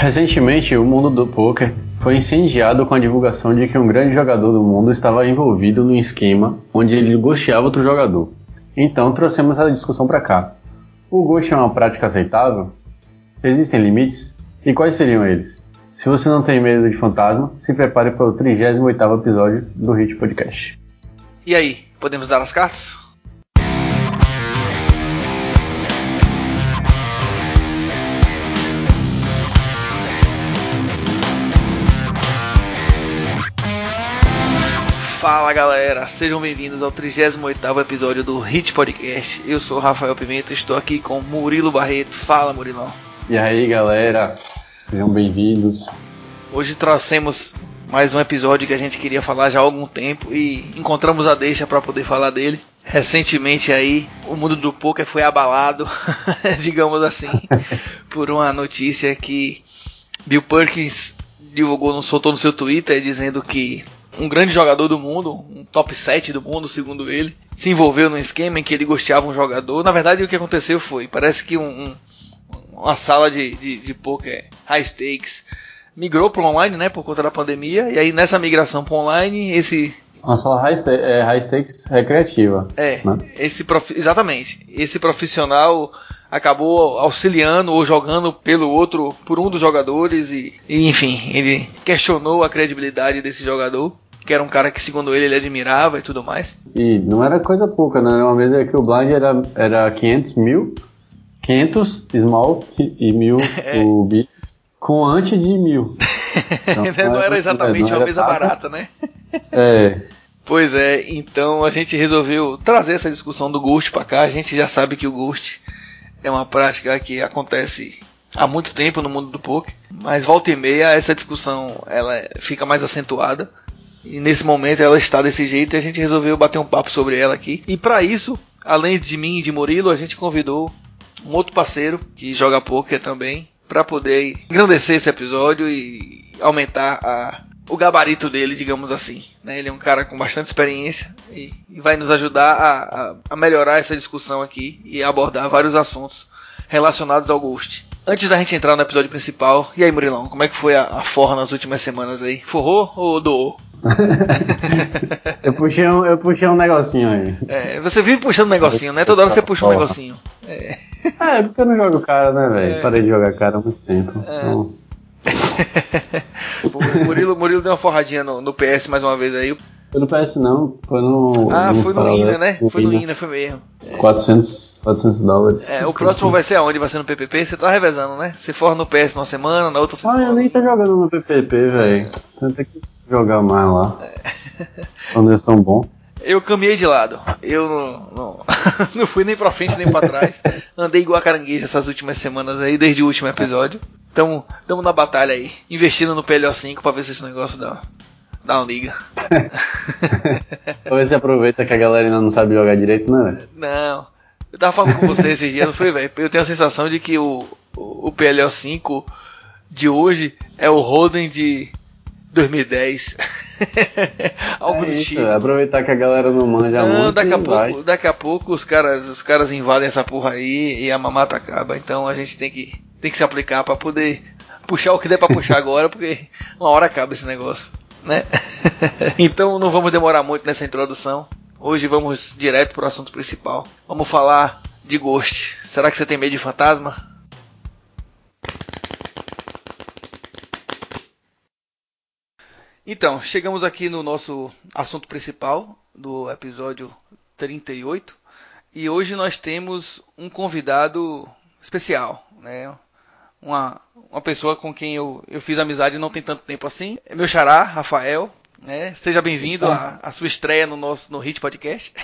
Recentemente, o mundo do poker foi incendiado com a divulgação de que um grande jogador do mundo estava envolvido num esquema onde ele gosteava outro jogador. Então trouxemos essa discussão para cá. O ghost é uma prática aceitável? Existem limites? E quais seriam eles? Se você não tem medo de fantasma, se prepare para o 38º episódio do Hit Podcast. E aí, podemos dar as cartas? Fala galera, sejam bem-vindos ao 38 episódio do Hit Podcast. Eu sou Rafael Pimenta, estou aqui com Murilo Barreto. Fala Murilão. E aí galera, sejam bem-vindos. Hoje trouxemos mais um episódio que a gente queria falar já há algum tempo e encontramos a deixa para poder falar dele. Recentemente aí, o mundo do poker foi abalado, digamos assim, por uma notícia que Bill Perkins divulgou, soltou no seu Twitter dizendo que um grande jogador do mundo, um top 7 do mundo, segundo ele, se envolveu num esquema em que ele gosteava um jogador. Na verdade, o que aconteceu foi, parece que um, um, uma sala de, de, de poker high stakes migrou para online, né, por conta da pandemia, e aí nessa migração para online, esse uma sala high, stakes, é, high stakes recreativa. É, né? esse prof, exatamente. Esse profissional acabou auxiliando ou jogando pelo outro, por um dos jogadores e, e, enfim, ele questionou a credibilidade desse jogador que era um cara que, segundo ele, ele admirava e tudo mais. E não era coisa pouca, né? Uma vez é que o blind era, era 500 mil, 500 small e mil é. o big, com antes de mil. Então, não, não, era exatamente não era uma mesa barata, né? É. Pois é, então a gente resolveu trazer essa discussão do Ghost para cá. A gente já sabe que o Ghost é uma prática que acontece há muito tempo no mundo do poker, mas volta e meia essa discussão ela fica mais acentuada. E nesse momento ela está desse jeito e a gente resolveu bater um papo sobre ela aqui. E para isso, além de mim e de Murilo, a gente convidou um outro parceiro que joga poker também para poder engrandecer esse episódio e aumentar a, o gabarito dele, digamos assim. Né? Ele é um cara com bastante experiência e, e vai nos ajudar a, a, a, melhorar essa discussão aqui e abordar vários assuntos relacionados ao Ghost. Antes da gente entrar no episódio principal, e aí Murilão, como é que foi a, a forra nas últimas semanas aí? Forrou ou doou? eu, puxei um, eu puxei um negocinho aí. É, você vive puxando um negocinho, né? Toda hora você puxa um negocinho. É, é porque eu não jogo cara, né, velho? É. Parei de jogar cara há muito tempo. É. Então... o Murilo, Murilo deu uma forradinha no, no, PS mais uma vez aí. Foi no PS não, foi no. Ah, no foi no INA, né? Foi no INA, foi mesmo. É. 400, 400 dólares. É, o próximo vai ser aonde? Vai ser no PPP? Você tá revezando, né? Você for no PS numa semana, na outra você Ah, eu nem tô jogando no PPP, velho. Tem que jogar mais lá. É. Quando eles estão bons. Eu caminhei de lado. Eu não, não, não, fui nem pra frente nem pra trás. Andei igual a caranguejo essas últimas semanas aí, desde o último episódio. Tamo, tamo na batalha aí. Investindo no PLO5 pra ver se esse negócio dá, dá uma liga. Talvez você aproveita que a galera ainda não sabe jogar direito, né? Não. Eu tava falando com você esses dias, não foi, velho? Eu tenho a sensação de que o, o, o PLO5 de hoje é o Roden de 2010. Algo é do isso, tipo. Aproveitar que a galera não manja não, muito. Daqui a, pouco, daqui a pouco os caras, os caras invadem essa porra aí e a mamata acaba. Então a gente tem que, tem que se aplicar para poder puxar o que der para puxar agora, porque uma hora acaba esse negócio, né? então não vamos demorar muito nessa introdução. Hoje vamos direto pro assunto principal. Vamos falar de Ghost. Será que você tem medo de fantasma? Então, chegamos aqui no nosso assunto principal do episódio 38 e hoje nós temos um convidado especial, né? Uma, uma pessoa com quem eu, eu fiz amizade não tem tanto tempo assim. É meu xará, Rafael. Né? Seja bem-vindo à sua estreia no nosso no Hit Podcast.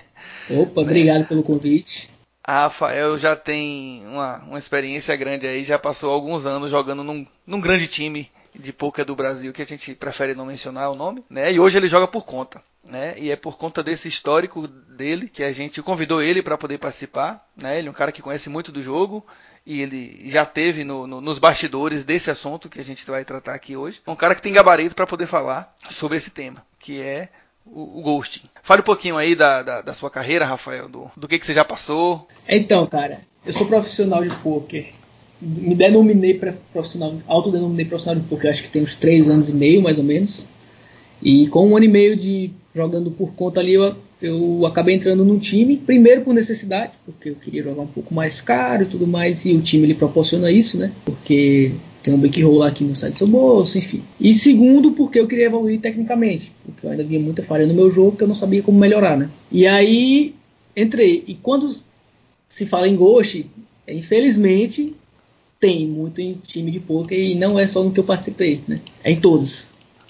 Opa, obrigado pelo convite. A Rafael já tem uma, uma experiência grande aí, já passou alguns anos jogando num, num grande time de poker do Brasil que a gente prefere não mencionar o nome, né? E hoje ele joga por conta, né? E é por conta desse histórico dele que a gente convidou ele para poder participar, né? Ele é um cara que conhece muito do jogo e ele já teve no, no, nos bastidores desse assunto que a gente vai tratar aqui hoje. Um cara que tem gabarito para poder falar sobre esse tema, que é o, o ghosting. Fale um pouquinho aí da, da, da sua carreira, Rafael, do, do que, que você já passou. Então, cara, eu sou profissional de poker me denominei profissional, autodenominei profissional de poker, acho que tem uns três anos e meio, mais ou menos. E com um ano e meio de jogando por conta ali, eu, eu acabei entrando num time, primeiro por necessidade, porque eu queria jogar um pouco mais caro e tudo mais, e o time ele proporciona isso, né? Porque tem um bankroll lá não sai do seu bolso, enfim. E segundo, porque eu queria evoluir tecnicamente, porque eu ainda via muita falha no meu jogo que eu não sabia como melhorar, né? E aí entrei. E quando se fala em Ghost, infelizmente tem muito em time de poker e não é só no que eu participei, né? É em todos.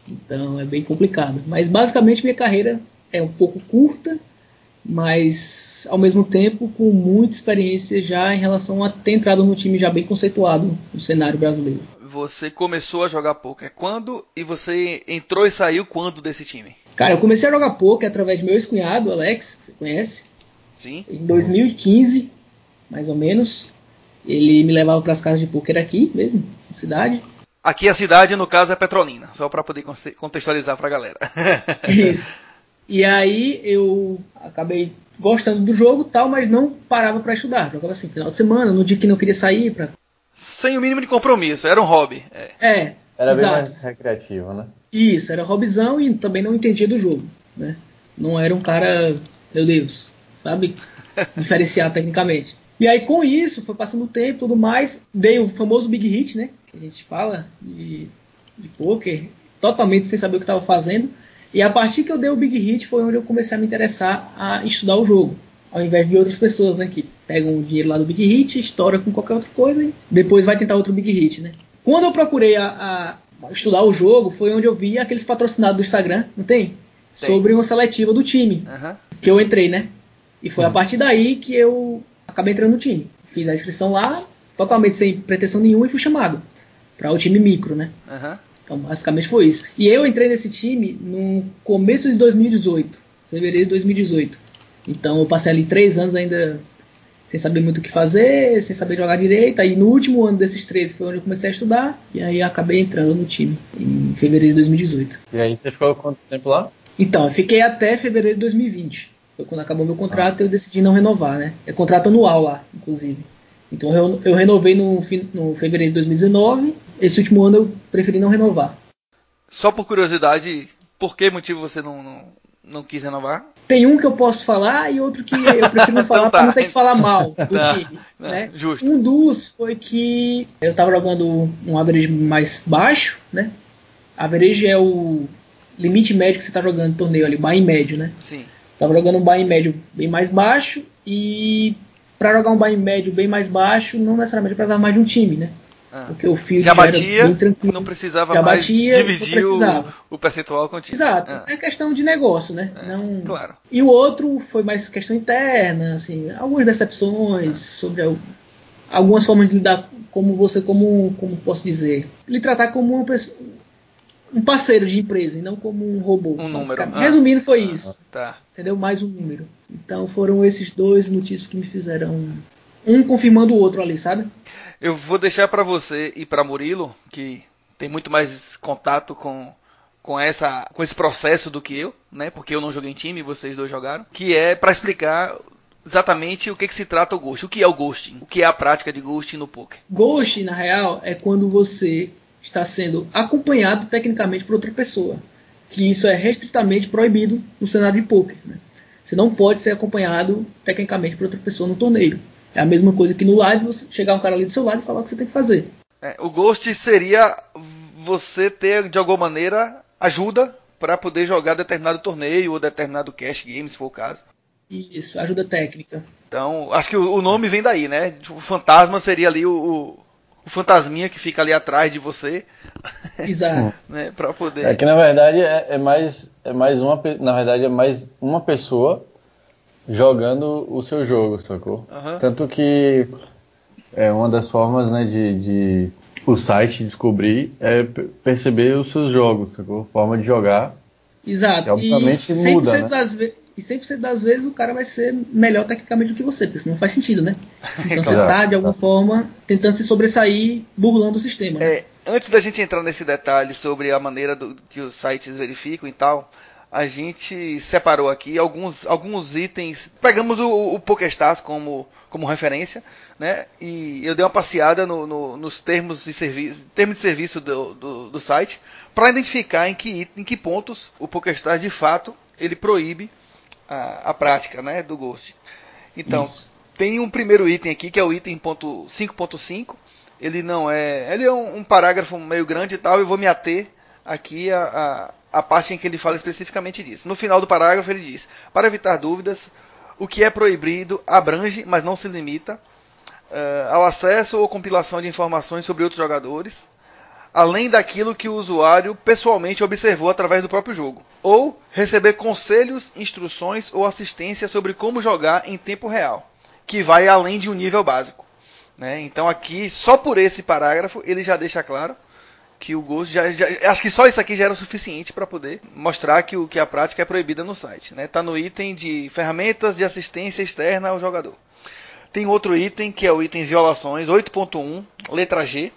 Então é bem complicado. Mas basicamente minha carreira é um pouco curta, mas ao mesmo tempo com muita experiência já em relação a ter entrado no time já bem conceituado no cenário brasileiro. Você começou a jogar poker quando e você entrou e saiu quando desse time? Cara, eu comecei a jogar poker através do meu ex-cunhado, Alex, que você conhece. Sim. Em 2015, mais ou menos. Ele me levava para as casas de poker aqui mesmo, na cidade. Aqui a cidade, no caso, é Petrolina, só para poder contextualizar para a galera. Isso. E aí eu acabei gostando do jogo tal, mas não parava para estudar. Jogava assim, final de semana, no dia que não queria sair. Pra... Sem o mínimo de compromisso, era um hobby. É, é Era exato. bem mais recreativo, né? Isso, era hobbyzão e também não entendia do jogo. Né? Não era um cara, meu Deus, sabe? Diferenciar tecnicamente. E aí com isso, foi passando o tempo e tudo mais, dei o famoso big hit, né? Que a gente fala de, de poker, totalmente sem saber o que estava fazendo. E a partir que eu dei o big hit foi onde eu comecei a me interessar a estudar o jogo. Ao invés de outras pessoas, né? Que pegam o dinheiro lá do big hit, estoura com qualquer outra coisa e depois vai tentar outro big hit, né? Quando eu procurei a, a estudar o jogo, foi onde eu vi aqueles patrocinados do Instagram, não tem? Sobre uma seletiva do time. Uhum. Que eu entrei, né? E foi uhum. a partir daí que eu acabei entrando no time. Fiz a inscrição lá, totalmente sem pretensão nenhuma, e fui chamado para o time micro, né? Uhum. Então, basicamente foi isso. E eu entrei nesse time no começo de 2018, fevereiro de 2018. Então, eu passei ali três anos ainda sem saber muito o que fazer, sem saber jogar direito. Aí, no último ano desses três foi onde eu comecei a estudar, e aí acabei entrando no time, em fevereiro de 2018. E aí, você ficou quanto tempo lá? Então, eu fiquei até fevereiro de 2020. Foi quando acabou meu contrato ah. eu decidi não renovar, né? É contrato anual lá, inclusive. Então eu, eu renovei no, no fevereiro de 2019. Esse último ano eu preferi não renovar. Só por curiosidade, por que motivo você não, não, não quis renovar? Tem um que eu posso falar e outro que eu prefiro não falar então tá. para não ter que falar mal do tá. time. né? Justo. Um dos foi que eu estava jogando um average mais baixo, né? Average é o limite médio que você está jogando no torneio ali, buy médio, né? Sim. Tava jogando um buy médio bem mais baixo e para jogar um buy médio bem mais baixo, não necessariamente precisava mais de um time, né? Ah. Porque o field já batia, bem tranquilo. não precisava já mais batia, dividir o, o, percentual com o time. Exato, ah. é questão de negócio, né? É, não... Claro. E o outro foi mais questão interna, assim, algumas decepções ah. sobre algumas formas de lidar como você, como, como posso dizer, lhe tratar como uma pessoa, um parceiro de empresa e não como um robô. Um número. Ah. Resumindo, foi ah, isso. Tá. Entendeu? Mais um número. Então foram esses dois motivos que me fizeram. Um confirmando o outro ali, sabe? Eu vou deixar para você e para Murilo, que tem muito mais contato com, com, essa, com esse processo do que eu, né? Porque eu não joguei em time, vocês dois jogaram. Que é para explicar exatamente o que, que se trata o ghosting. O que é o ghosting? O que é a prática de ghosting no poker? Ghosting, na real, é quando você está sendo acompanhado tecnicamente por outra pessoa. Que isso é restritamente proibido no cenário de poker. Né? Você não pode ser acompanhado tecnicamente por outra pessoa no torneio. É a mesma coisa que no live, você chegar um cara ali do seu lado e falar o que você tem que fazer. É, o Ghost seria você ter, de alguma maneira, ajuda para poder jogar determinado torneio ou determinado cash game, se for o caso. Isso, ajuda técnica. Então, acho que o, nome vem daí, né? O fantasma seria ali o, o fantasminha que fica ali atrás de você. Exato. né, para poder. É que na verdade é, é, mais é mais uma na verdade é mais uma pessoa jogando o seu jogo, sacou? Uhum. Tanto que é uma das formas, né, de, de o site descobrir é perceber os seus jogos, sacou? Forma de jogar. Exato. Que, obviamente e muda, né? das vezes e 100% das vezes o cara vai ser melhor tecnicamente do que você, porque senão não faz sentido, né? Então você tá, de alguma forma, tentando se sobressair, burlando o sistema. Né? É, antes da gente entrar nesse detalhe sobre a maneira do, que os sites verificam e tal, a gente separou aqui alguns, alguns itens. Pegamos o, o PokéStars como, como referência, né? E eu dei uma passeada no, no, nos termos de serviço, termos de serviço do, do, do site para identificar em que, em que pontos o PokéStars de fato ele proíbe a, a prática né, do Ghost. Então, Isso. tem um primeiro item aqui que é o item 5.5. Ele não é. Ele é um, um, parágrafo meio grande e tal, eu vou me ater aqui a, a a parte em que ele fala especificamente disso. No final do parágrafo ele diz: para evitar dúvidas, o que é proibido abrange, mas não se limita, uh, ao acesso ou compilação de informações sobre outros jogadores, além daquilo que o usuário pessoalmente observou através do próprio jogo, ou receber conselhos, instruções ou assistência sobre como jogar em tempo real, que vai além de um nível básico. Né? Então aqui, só por esse parágrafo, ele já deixa claro que o Ghost já, já, acho que só isso aqui já era o suficiente para poder mostrar que o que a prática é proibida no site, né? Tá no item de ferramentas de assistência externa ao jogador. Tem outro item que é o item violações 8.1, letra G,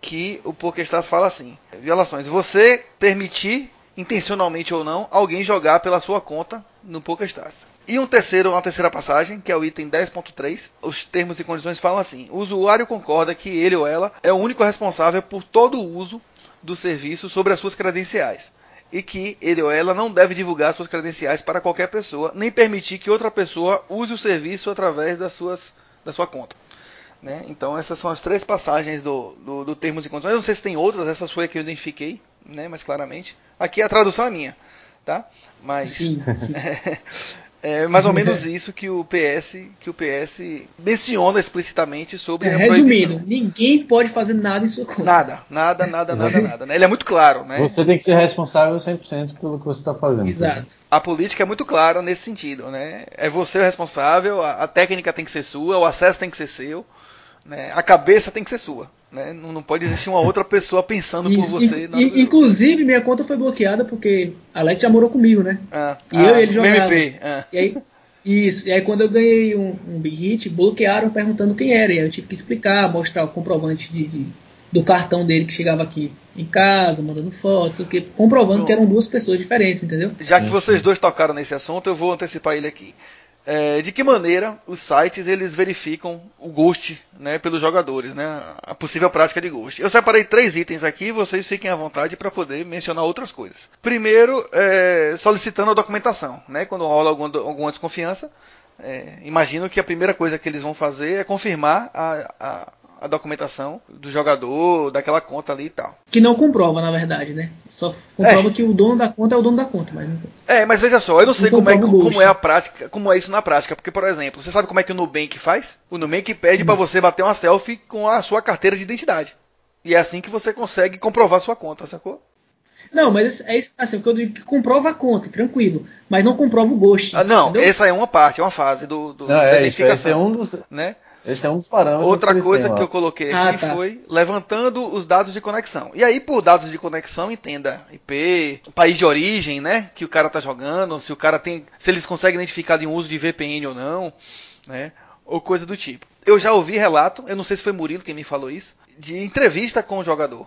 que o PokéStars fala assim: violações. Você permitir intencionalmente ou não alguém jogar pela sua conta no PokéStars. E um terceiro, uma terceira passagem, que é o item 10.3, os termos e condições falam assim: o usuário concorda que ele ou ela é o único responsável por todo o uso do serviço sobre as suas credenciais e que ele ou ela não deve divulgar suas credenciais para qualquer pessoa, nem permitir que outra pessoa use o serviço através das suas, da sua conta. Né? Então essas são as três passagens do, do, do termos e condições. Eu não sei se tem outras, essas foi a que eu identifiquei, né? mas claramente. Aqui a tradução é minha. Tá? Mas, sim, sim. É mais ou menos isso que o PS que o PS menciona explicitamente sobre é, Resumindo, ninguém pode fazer nada em sua conta. Nada, nada, nada, nada, nada. Né? Ele é muito claro, né? Você tem que ser responsável 100% pelo que você está fazendo. Exato. A política é muito clara nesse sentido, né? É você o responsável, a, a técnica tem que ser sua, o acesso tem que ser seu. Né? A cabeça tem que ser sua. Né? Não, não pode existir uma outra pessoa pensando Isso, por você. In, inclusive, minha conta foi bloqueada porque Alex já morou comigo, né? Ah, e ah, eu e ele jogava. Ah. E aí, isso, e aí quando eu ganhei um, um, big hit, bloquearam perguntando quem era. E aí eu tive que explicar, mostrar o comprovante de, de do cartão dele que chegava aqui em casa, mandando fotos, o que, comprovando que eram duas pessoas diferentes, entendeu? Já que vocês dois tocaram nesse assunto, eu vou antecipar ele aqui é, de que maneira os sites eles verificam o ghost né, pelos jogadores, né, a possível prática de ghost. Eu separei três itens aqui, vocês fiquem à vontade para poder mencionar outras coisas. Primeiro, é, solicitando a documentação, né, quando rola alguma, alguma desconfiança. É, imagino que a primeira coisa que eles vão fazer é confirmar a, a a documentação do jogador, daquela conta ali e tal. Que não comprova, na verdade, né? Só comprova é. que o dono da conta é o dono da conta. Mas não... É, mas veja só, eu não, não sei como é, como é a prática, como é isso na prática. Porque, por exemplo, você sabe como é que o Nubank faz? O Nubank pede para você bater uma selfie com a sua carteira de identidade. E é assim que você consegue comprovar sua conta, sacou? Não, mas é isso, assim, porque eu digo que comprova a conta, tranquilo. Mas não comprova o ghost. Ah, não, entendeu? essa é uma parte, é uma fase do, do não, da é, identificação. Isso, esse é um dos. Né? Esse é um dos parâmetros. Outra coisa que eu coloquei ah, aqui tá. foi levantando os dados de conexão. E aí, por dados de conexão, entenda IP, país de origem, né? Que o cara tá jogando, se o cara tem. Se eles conseguem identificar de um uso de VPN ou não, né? Ou coisa do tipo. Eu já ouvi relato, eu não sei se foi Murilo quem me falou isso, de entrevista com o jogador,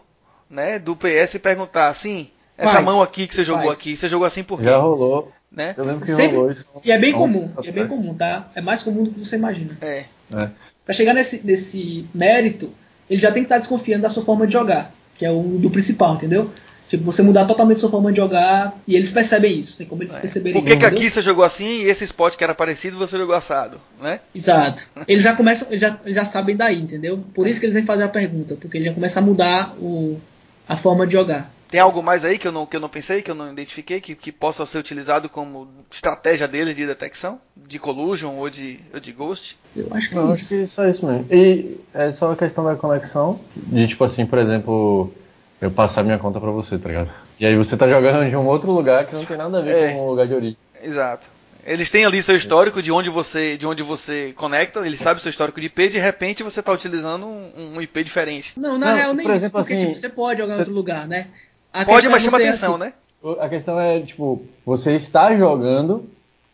né? Do PS perguntar assim. Essa faz, mão aqui que você jogou faz. aqui, você jogou assim por quê? Já rolou. Né? Eu lembro que Sempre, rolou isso. E é bem comum, é bem comum, tá? É mais comum do que você imagina. É. É. Para chegar nesse, nesse mérito, ele já tem que estar tá desconfiando da sua forma de jogar, que é o do principal, entendeu? Tipo, você mudar totalmente sua forma de jogar e eles percebem isso. Tem como eles é. perceberem Por que, que aqui você jogou assim e esse spot que era parecido você jogou assado, né? Exato. Eles já começam, já, já sabem daí, entendeu? Por isso que eles vêm fazer a pergunta, porque ele já começa a mudar o, a forma de jogar. Tem algo mais aí que eu não, que eu não pensei, que eu não identifiquei, que, que possa ser utilizado como estratégia dele de detecção? De collusion ou de, ou de ghost? Eu acho que não, é isso. acho que só isso mesmo. E é só a questão da conexão, de tipo assim, por exemplo, eu passar minha conta para você, tá ligado? E aí você tá jogando de um outro lugar que não tem nada a ver é, com o lugar de origem. Exato. Eles têm ali seu histórico de onde você, de onde você conecta, ele sabe o seu histórico de IP, de repente você está utilizando um, um, IP diferente. Não, na não, real nem por exemplo, isso, porque assim, tipo, você pode jogar em outro lugar, né? A Pode, mas chama atenção, assim, né? A questão é, tipo, você está jogando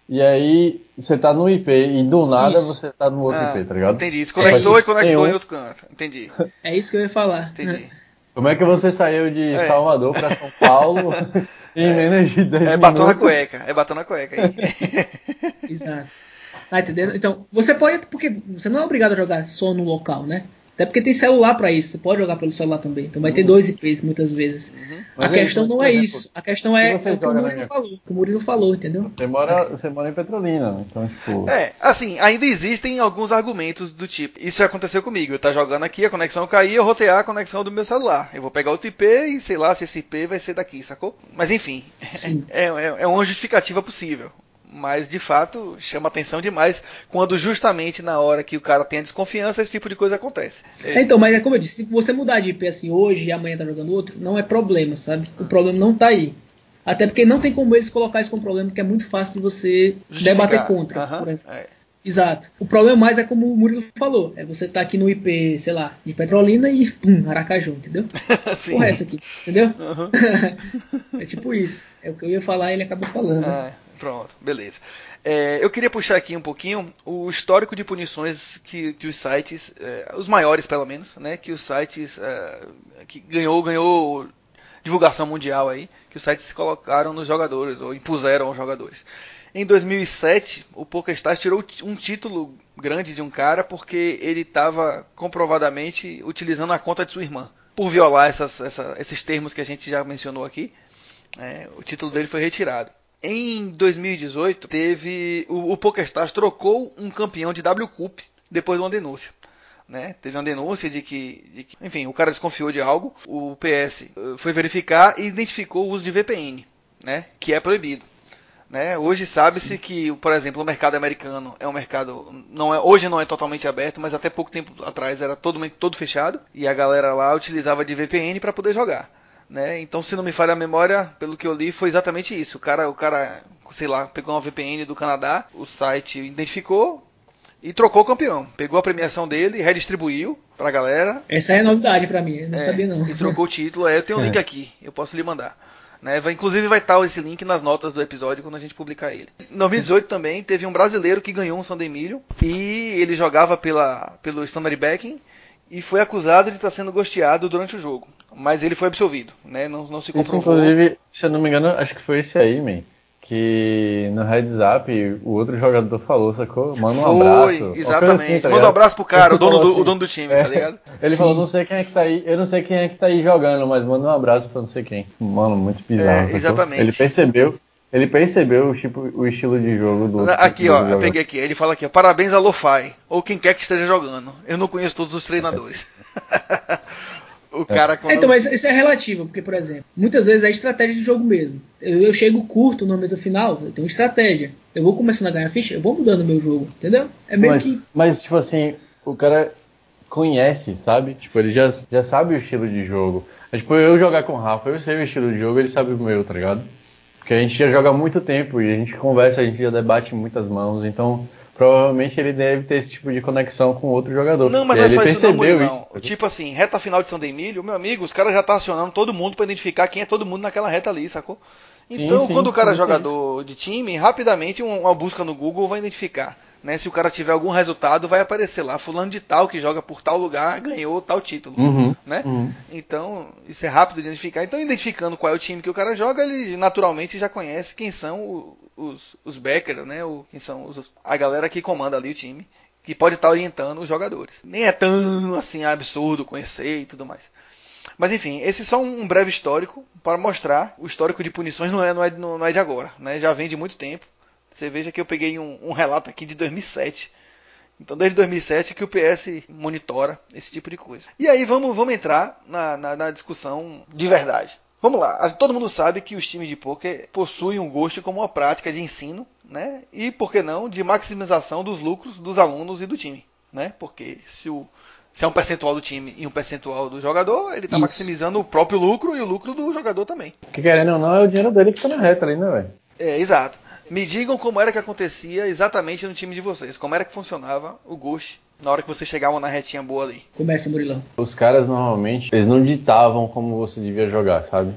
e aí você tá no IP e do nada isso. você tá no outro ah, IP, tá ligado? Entendi. Se conectou é, e conectou em outro canto. Entendi. É isso que eu ia falar. Entendi. Como é que você saiu de é. Salvador para São Paulo em é. menos de 10 é minutos? É batom na cueca, é batom na cueca aí. Exato. Tá entendendo? Então, você pode, porque você não é obrigado a jogar só no local, né? Até porque tem celular para isso, você pode jogar pelo celular também. Então vai ter uhum. dois IPs muitas vezes. Uhum. A questão não é isso. A questão é, é o que o Murilo falou. O Murilo falou, entendeu? Você mora, você mora em Petrolina, né? então tipo. É, assim, ainda existem alguns argumentos do tipo. Isso já aconteceu comigo. Eu tá jogando aqui, a conexão cair, eu rotear a conexão do meu celular. Eu vou pegar outro IP e sei lá se esse IP vai ser daqui, sacou? Mas enfim, é, é, é uma justificativa possível. Mas de fato chama atenção demais quando justamente na hora que o cara tem a desconfiança esse tipo de coisa acontece. É, então, mas é como eu disse, se você mudar de IP assim hoje e amanhã tá jogando outro, não é problema, sabe? O problema não tá aí. Até porque não tem como eles colocar isso como problema, porque é muito fácil de você Justificar. debater contra. Uhum. É. Exato. O problema mais é como o Murilo falou, é você tá aqui no IP, sei lá, de Petrolina e pum, Aracaju, entendeu? Sim. Porra, essa aqui, entendeu? Uhum. é tipo isso. É o que eu ia falar e ele acabou falando. É. Pronto, beleza. É, eu queria puxar aqui um pouquinho o histórico de punições que, que os sites, é, os maiores pelo menos, né, que os sites é, que ganhou ganhou divulgação mundial aí, que os sites colocaram nos jogadores ou impuseram aos jogadores. Em 2007, o PokerStars tirou um título grande de um cara porque ele estava comprovadamente utilizando a conta de sua irmã. Por violar essas, essa, esses termos que a gente já mencionou aqui, é, o título dele foi retirado. Em 2018, teve o, o PokerStars trocou um campeão de W Cup depois de uma denúncia. Né? Teve uma denúncia de que, de que, enfim, o cara desconfiou de algo. O PS eh, foi verificar e identificou o uso de VPN, né? Que é proibido. Né? Hoje sabe-se que, por exemplo, o mercado americano é um mercado não é hoje não é totalmente aberto, mas até pouco tempo atrás era todo todo fechado e a galera lá utilizava de VPN para poder jogar. Né? Então, se não me falha a memória, pelo que eu li, foi exatamente isso. O cara, o cara, sei lá, pegou uma VPN do Canadá, o site identificou e trocou o campeão. Pegou a premiação dele e redistribuiu pra galera. Essa é novidade para mim, eu não é, sabia não. E trocou o título. É, eu tenho um link aqui, eu posso lhe mandar. Né? Vai, inclusive vai estar esse link nas notas do episódio quando a gente publicar ele. Em 2018 também teve um brasileiro que ganhou um Sunday Million e ele jogava pela, pelo Standard Backing e foi acusado de estar sendo gosteado durante o jogo mas ele foi absolvido, né? Não, não se comprovou. Isso, inclusive, se eu não me engano, acho que foi esse aí, man. Que no heads up o outro jogador falou, sacou? Manda um foi, abraço. Exatamente. Assim, tá Manda um abraço pro cara, o dono, do, assim, o dono do time, é, tá ligado? Ele Sim. falou, não sei quem é que tá aí, eu não sei quem é que tá aí jogando, mas manda um abraço pra não sei quem. Mano, muito bizarro. É, exatamente. Ele percebeu, ele percebeu tipo, o estilo de jogo do outro. Aqui, ó, eu peguei aqui. Ele fala aqui, ó, parabéns a Lofai, ou quem quer que esteja jogando. Eu não conheço todos os treinadores. O cara quando... Então, mas isso é relativo, porque, por exemplo, muitas vezes é estratégia de jogo mesmo. Eu, eu chego curto na mesa final, eu tenho estratégia. Eu vou começando a ganhar ficha, eu vou mudando meu jogo, entendeu? É meio mas, que. Mas, tipo assim, o cara conhece, sabe? Tipo, ele já, já sabe o estilo de jogo. É, tipo, eu jogar com o Rafa, eu sei o estilo de jogo, ele sabe o meu, tá ligado? Porque a gente já joga há muito tempo e a gente conversa, a gente já debate em muitas mãos, então provavelmente ele deve ter esse tipo de conexão com outro jogador. Não, mas não é só isso não, Murilo, não. Isso. Tipo assim, reta final de São Emílio, meu amigo, os caras já estão tá acionando todo mundo para identificar quem é todo mundo naquela reta ali, sacou? Então, sim, sim, quando o cara é jogador de time, rapidamente uma busca no Google vai identificar. Né? Se o cara tiver algum resultado, vai aparecer lá, fulano de tal que joga por tal lugar ganhou tal título, uhum, né? Uhum. Então isso é rápido de identificar. Então identificando qual é o time que o cara joga, ele naturalmente já conhece quem são os, os backers, né? O, quem são os, a galera que comanda ali o time, que pode estar orientando os jogadores. Nem é tão assim absurdo conhecer e tudo mais. Mas enfim, esse é só um breve histórico para mostrar o histórico de punições não é, não é, não é de agora, né? Já vem de muito tempo. Você veja que eu peguei um, um relato aqui de 2007. Então, desde 2007 que o PS monitora esse tipo de coisa. E aí vamos, vamos entrar na, na, na discussão de verdade. Vamos lá, todo mundo sabe que os times de poker possuem um gosto como uma prática de ensino, né? E por que não de maximização dos lucros dos alunos e do time, né? Porque se, o, se é um percentual do time e um percentual do jogador, ele está maximizando o próprio lucro e o lucro do jogador também. Que querendo ou não é o dinheiro dele que está na reta ali, né, velho? É, exato. Me digam como era que acontecia exatamente no time de vocês. Como era que funcionava o Ghost na hora que você chegava na retinha boa ali. Começa, Murilão. Os caras normalmente, eles não ditavam como você devia jogar, sabe?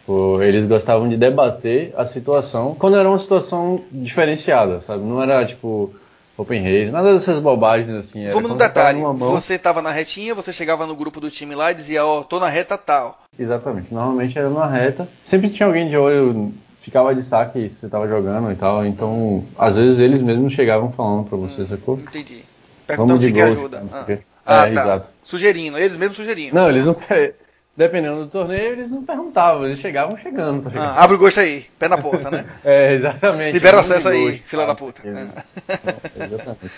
Tipo, eles gostavam de debater a situação quando era uma situação diferenciada, sabe? Não era tipo, Open Race, nada dessas bobagens assim. era Vamos no tava detalhe. mão- Você tava na retinha, você chegava no grupo do time lá e dizia, ó, tô na reta tal. Exatamente, normalmente era numa reta. Sempre tinha alguém de olho, ficava de saque se você tava jogando e tal. Então, às vezes eles mesmos chegavam falando pra você, sacou? Entendi. Perguntando Vamos se de quer ajuda. Ah. Ah, É, tá. exato. Sugerindo, eles mesmos sugeriam. Não, eles não. Dependendo do torneio, eles não perguntavam, eles chegavam chegando, tá? Ah, abre o gosto aí, pé na porta, né? É, exatamente. Libera o acesso aí, ghost, filha tá? da puta. É, exatamente.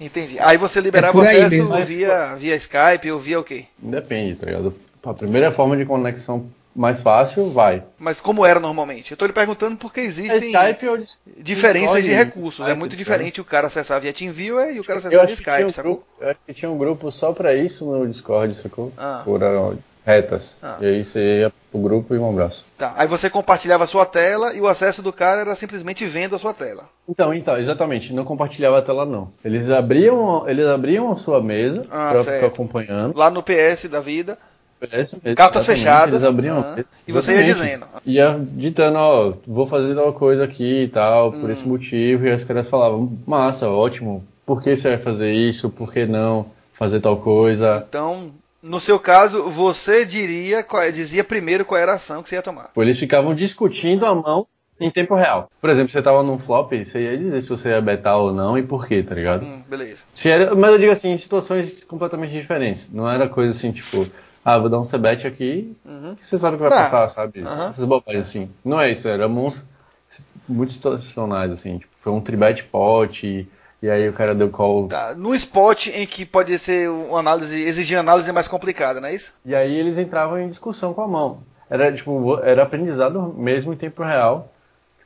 Entendi. Aí você liberava É o acesso mesmo. via, via Skype ou via o quê? Depende, tá ligado? A primeira forma de conexão mais fácil, vai. Mas como era normalmente? Eu tô lhe perguntando porque É existem Skype ou diferenças de recursos. É Skype, muito Discord. diferente o cara acessar via TeamViewer e o cara acessar via Skype, um sacou? grupo, eu acho que tinha um grupo só pra isso no Discord, sacou? Ah. Por ah, retas. Ah. E aí você ia pro grupo e um abraço. Tá. Aí você compartilhava a sua tela e o acesso do cara era simplesmente vendo a sua tela. Então, então, exatamente, não compartilhava a tela não. Eles abriam, eles abriam a sua mesa Ah, certo. ficar acompanhando. Lá no PS da vida, É isso mesmo, cartas exatamente, fechadas. Eles abriam. e você ia dizendo. Ia ditando, ó, vou fazer tal coisa aqui e tal, por Hum. esse motivo, e aí os caras falavam, massa, ótimo, por que você vai fazer isso, por que não fazer tal coisa? Então, no seu caso, você diria, qual- dizia primeiro qual era a ação que você ia tomar. Eles ficavam discutindo a mão em tempo real. Por exemplo, você tava num flop, você ia dizer se você ia betar ou não e por quê, tá ligado? Hum, beleza. Se era, mas eu digo assim, em situações completamente diferentes. Não era coisa assim, tipo, ah, vou dar um C-bet aqui, Uhum. que você sabe o que vai Ah, passar, sabe? aham. Essas bobagens assim. Não é isso, era mãos muito situacionais, assim. Tipo, foi um tribet pot, e aí o cara deu call. Tá. No spot em que pode ser uma análise, exigir análise mais complicada, não é isso? E aí eles entravam em discussão com a mão. Era tipo, era aprendizado mesmo em tempo real,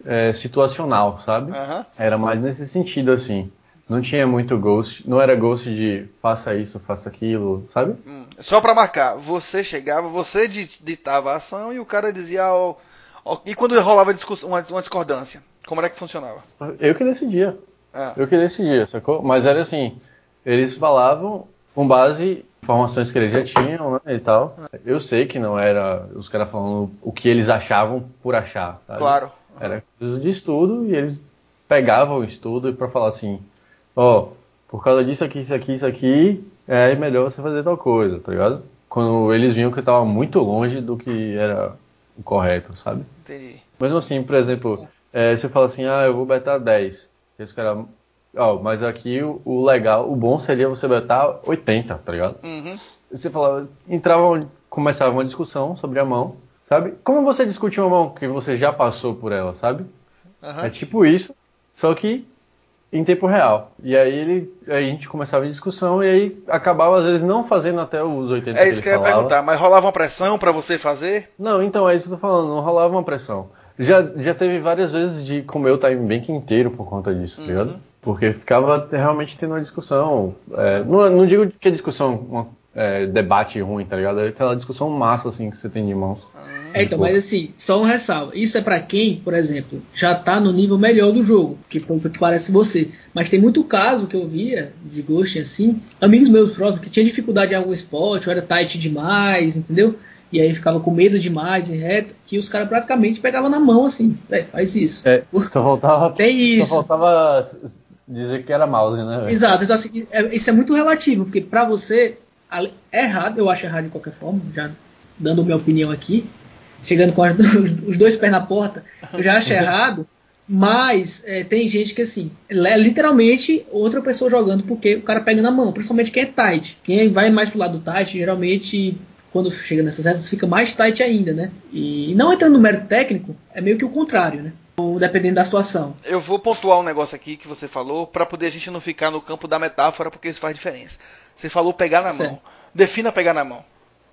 é, situacional, sabe? Aham. Era mais nesse sentido, assim. Não tinha muito ghost, não era ghost de faça isso, faça aquilo, sabe? Hum. Só pra marcar, você chegava, você di- ditava a ação e o cara dizia. ó, ó, e quando rolava uma, uma discordância, como era que funcionava? Eu que decidia. Ah, Eu que decidia, sacou? Mas era assim, eles falavam com base em informações que eles já tinham, né, e tal. Eu sei que não era os caras falando o que eles achavam por achar, sabe? claro. Era coisa de estudo e eles pegavam o estudo para falar assim, ó, por causa disso aqui, isso aqui, isso aqui, é melhor você fazer tal coisa, tá ligado? Quando eles viam que eu tava muito longe do que era o correto, sabe? Entendi. Mesmo assim, por exemplo, é, você fala assim, ah, eu vou betar 10. E esse cara, ó, mas aqui o, o legal, o bom seria você betar 80, tá ligado? Uhum. Você falava, entrava, começava uma discussão sobre a mão, sabe? Como você discute uma mão que você já passou por ela, sabe? Aham. É tipo isso, só que em tempo real. E aí ele, aí a gente começava a discussão e aí acabava às vezes não fazendo até os 80 É isso ele que eu ia perguntar, mas rolava uma pressão pra você fazer? Não, então é isso que eu tô falando, não rolava uma pressão. Já, já teve várias vezes de comer o time bank inteiro por conta disso, tá ligado? Uhum. Porque ficava realmente tendo uma discussão. é, não, não digo que é discussão, uma, é, debate ruim, tá ligado? É aquela discussão massa assim que você tem de mãos. É, então, mas assim, só um ressalva. Isso é pra quem, por exemplo, já tá no nível melhor do jogo, que que parece você. Mas tem muito caso que eu via de Ghost assim, amigos meus próprios, que tinha dificuldade em algum esporte, ou era tight demais, entendeu? E aí ficava com medo demais em reta, que os caras praticamente pegavam na mão assim, "Véi, faz isso. É, só faltava, Tem só isso. faltava s- s- dizer que era mouse, né? velho? Exato, então assim, é- isso é muito relativo, porque pra você é errado, eu acho errado de qualquer forma, já dando minha opinião aqui, chegando com as- os dois pés na porta, eu já acho errado, mas é, tem gente que assim, é literalmente outra pessoa jogando porque o cara pega na mão, principalmente quem é tight. Quem vai mais pro lado do tight, geralmente quando chega nessas retas fica mais tight ainda, né? E não entrando no mérito técnico, é meio que o contrário, né? Ou dependendo da situação. Eu vou pontuar um negócio aqui que você falou pra poder a gente não ficar no campo da metáfora, porque isso faz diferença. Você falou pegar na Certo. mão. Defina pegar na mão.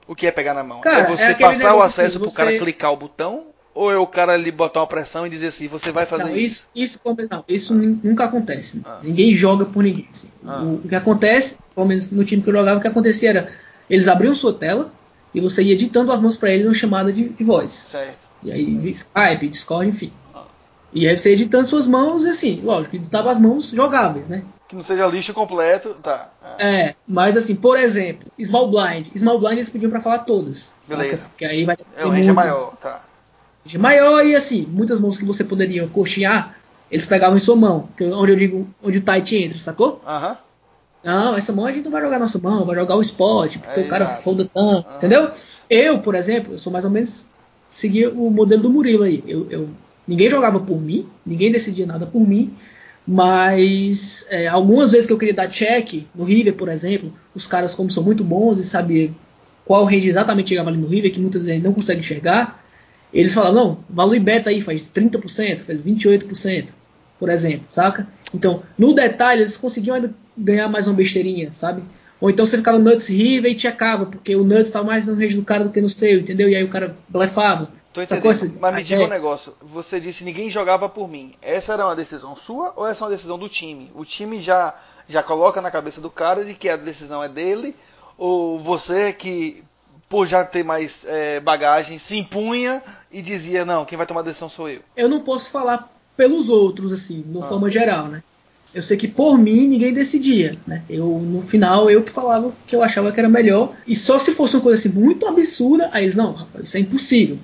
O que é pegar na mão? Cara, é você é passar o acesso assim, pro você- cara clicar o botão? Ou é o cara ali botar uma pressão e dizer assim, você vai fazer Não, isso? isso, isso, não, isso nun- nunca acontece. Ah. Ninguém joga por ninguém. assim. Ah. O, o que acontece, pelo menos no time que eu jogava, o que acontecia era eles abriam sua tela e você ia editando as mãos para ele numa chamada de, de voz. Certo. E aí Skype, Discord, enfim. E aí você editando suas mãos, assim, lógico, editava as mãos jogáveis, né? Que não seja lixo completo, tá. É. É, mas assim, por exemplo, Small Blind. Small Blind eles pediam para falar todas. Beleza. saca? Porque aí vai É, o ter range é maior, tá. range maior e assim, muitas mãos que você poderia coxear, eles pegavam em sua mão, que é onde eu digo, onde o tight entra, sacou? Aham. Uhum. Não, essa mão a gente não vai jogar nossa mão, vai jogar o spot, porque é, o cara folda tanto, entendeu? Eu, por exemplo, eu sou mais ou menos seguir o modelo do Murilo aí. Eu, eu, ninguém jogava por mim, ninguém decidia nada por mim, mas é, algumas vezes que eu queria dar check, no River, por exemplo, os caras, como são muito bons e sabem qual range exatamente chegava ali no River, que muitas vezes não conseguem enxergar, eles falam, não, valor beta aí faz 30%, faz 28%, por exemplo, saca? Então, no detalhe, eles conseguiam ainda ganhar mais uma besteirinha, sabe? Ou então você ficava no Nuts River e acaba, porque o Nuts estava mais no range do cara do que no seu, entendeu? E aí o cara blefava. Tô entendendo, mas me diga um negócio. Você disse ninguém jogava por mim. Essa era uma decisão sua ou essa é uma decisão do time? O time já, já coloca na cabeça do cara de que a decisão é dele? Ou você que, por já ter mais é, bagagem, se impunha e dizia, não, quem vai tomar a decisão sou eu? Eu não posso falar pelos outros, assim, de ah. forma geral, né? Eu sei que por mim ninguém decidia, né? Eu no final eu que falava que eu achava que era melhor e só se fosse uma coisa assim muito absurda, aí eles não, rapaz, isso é impossível.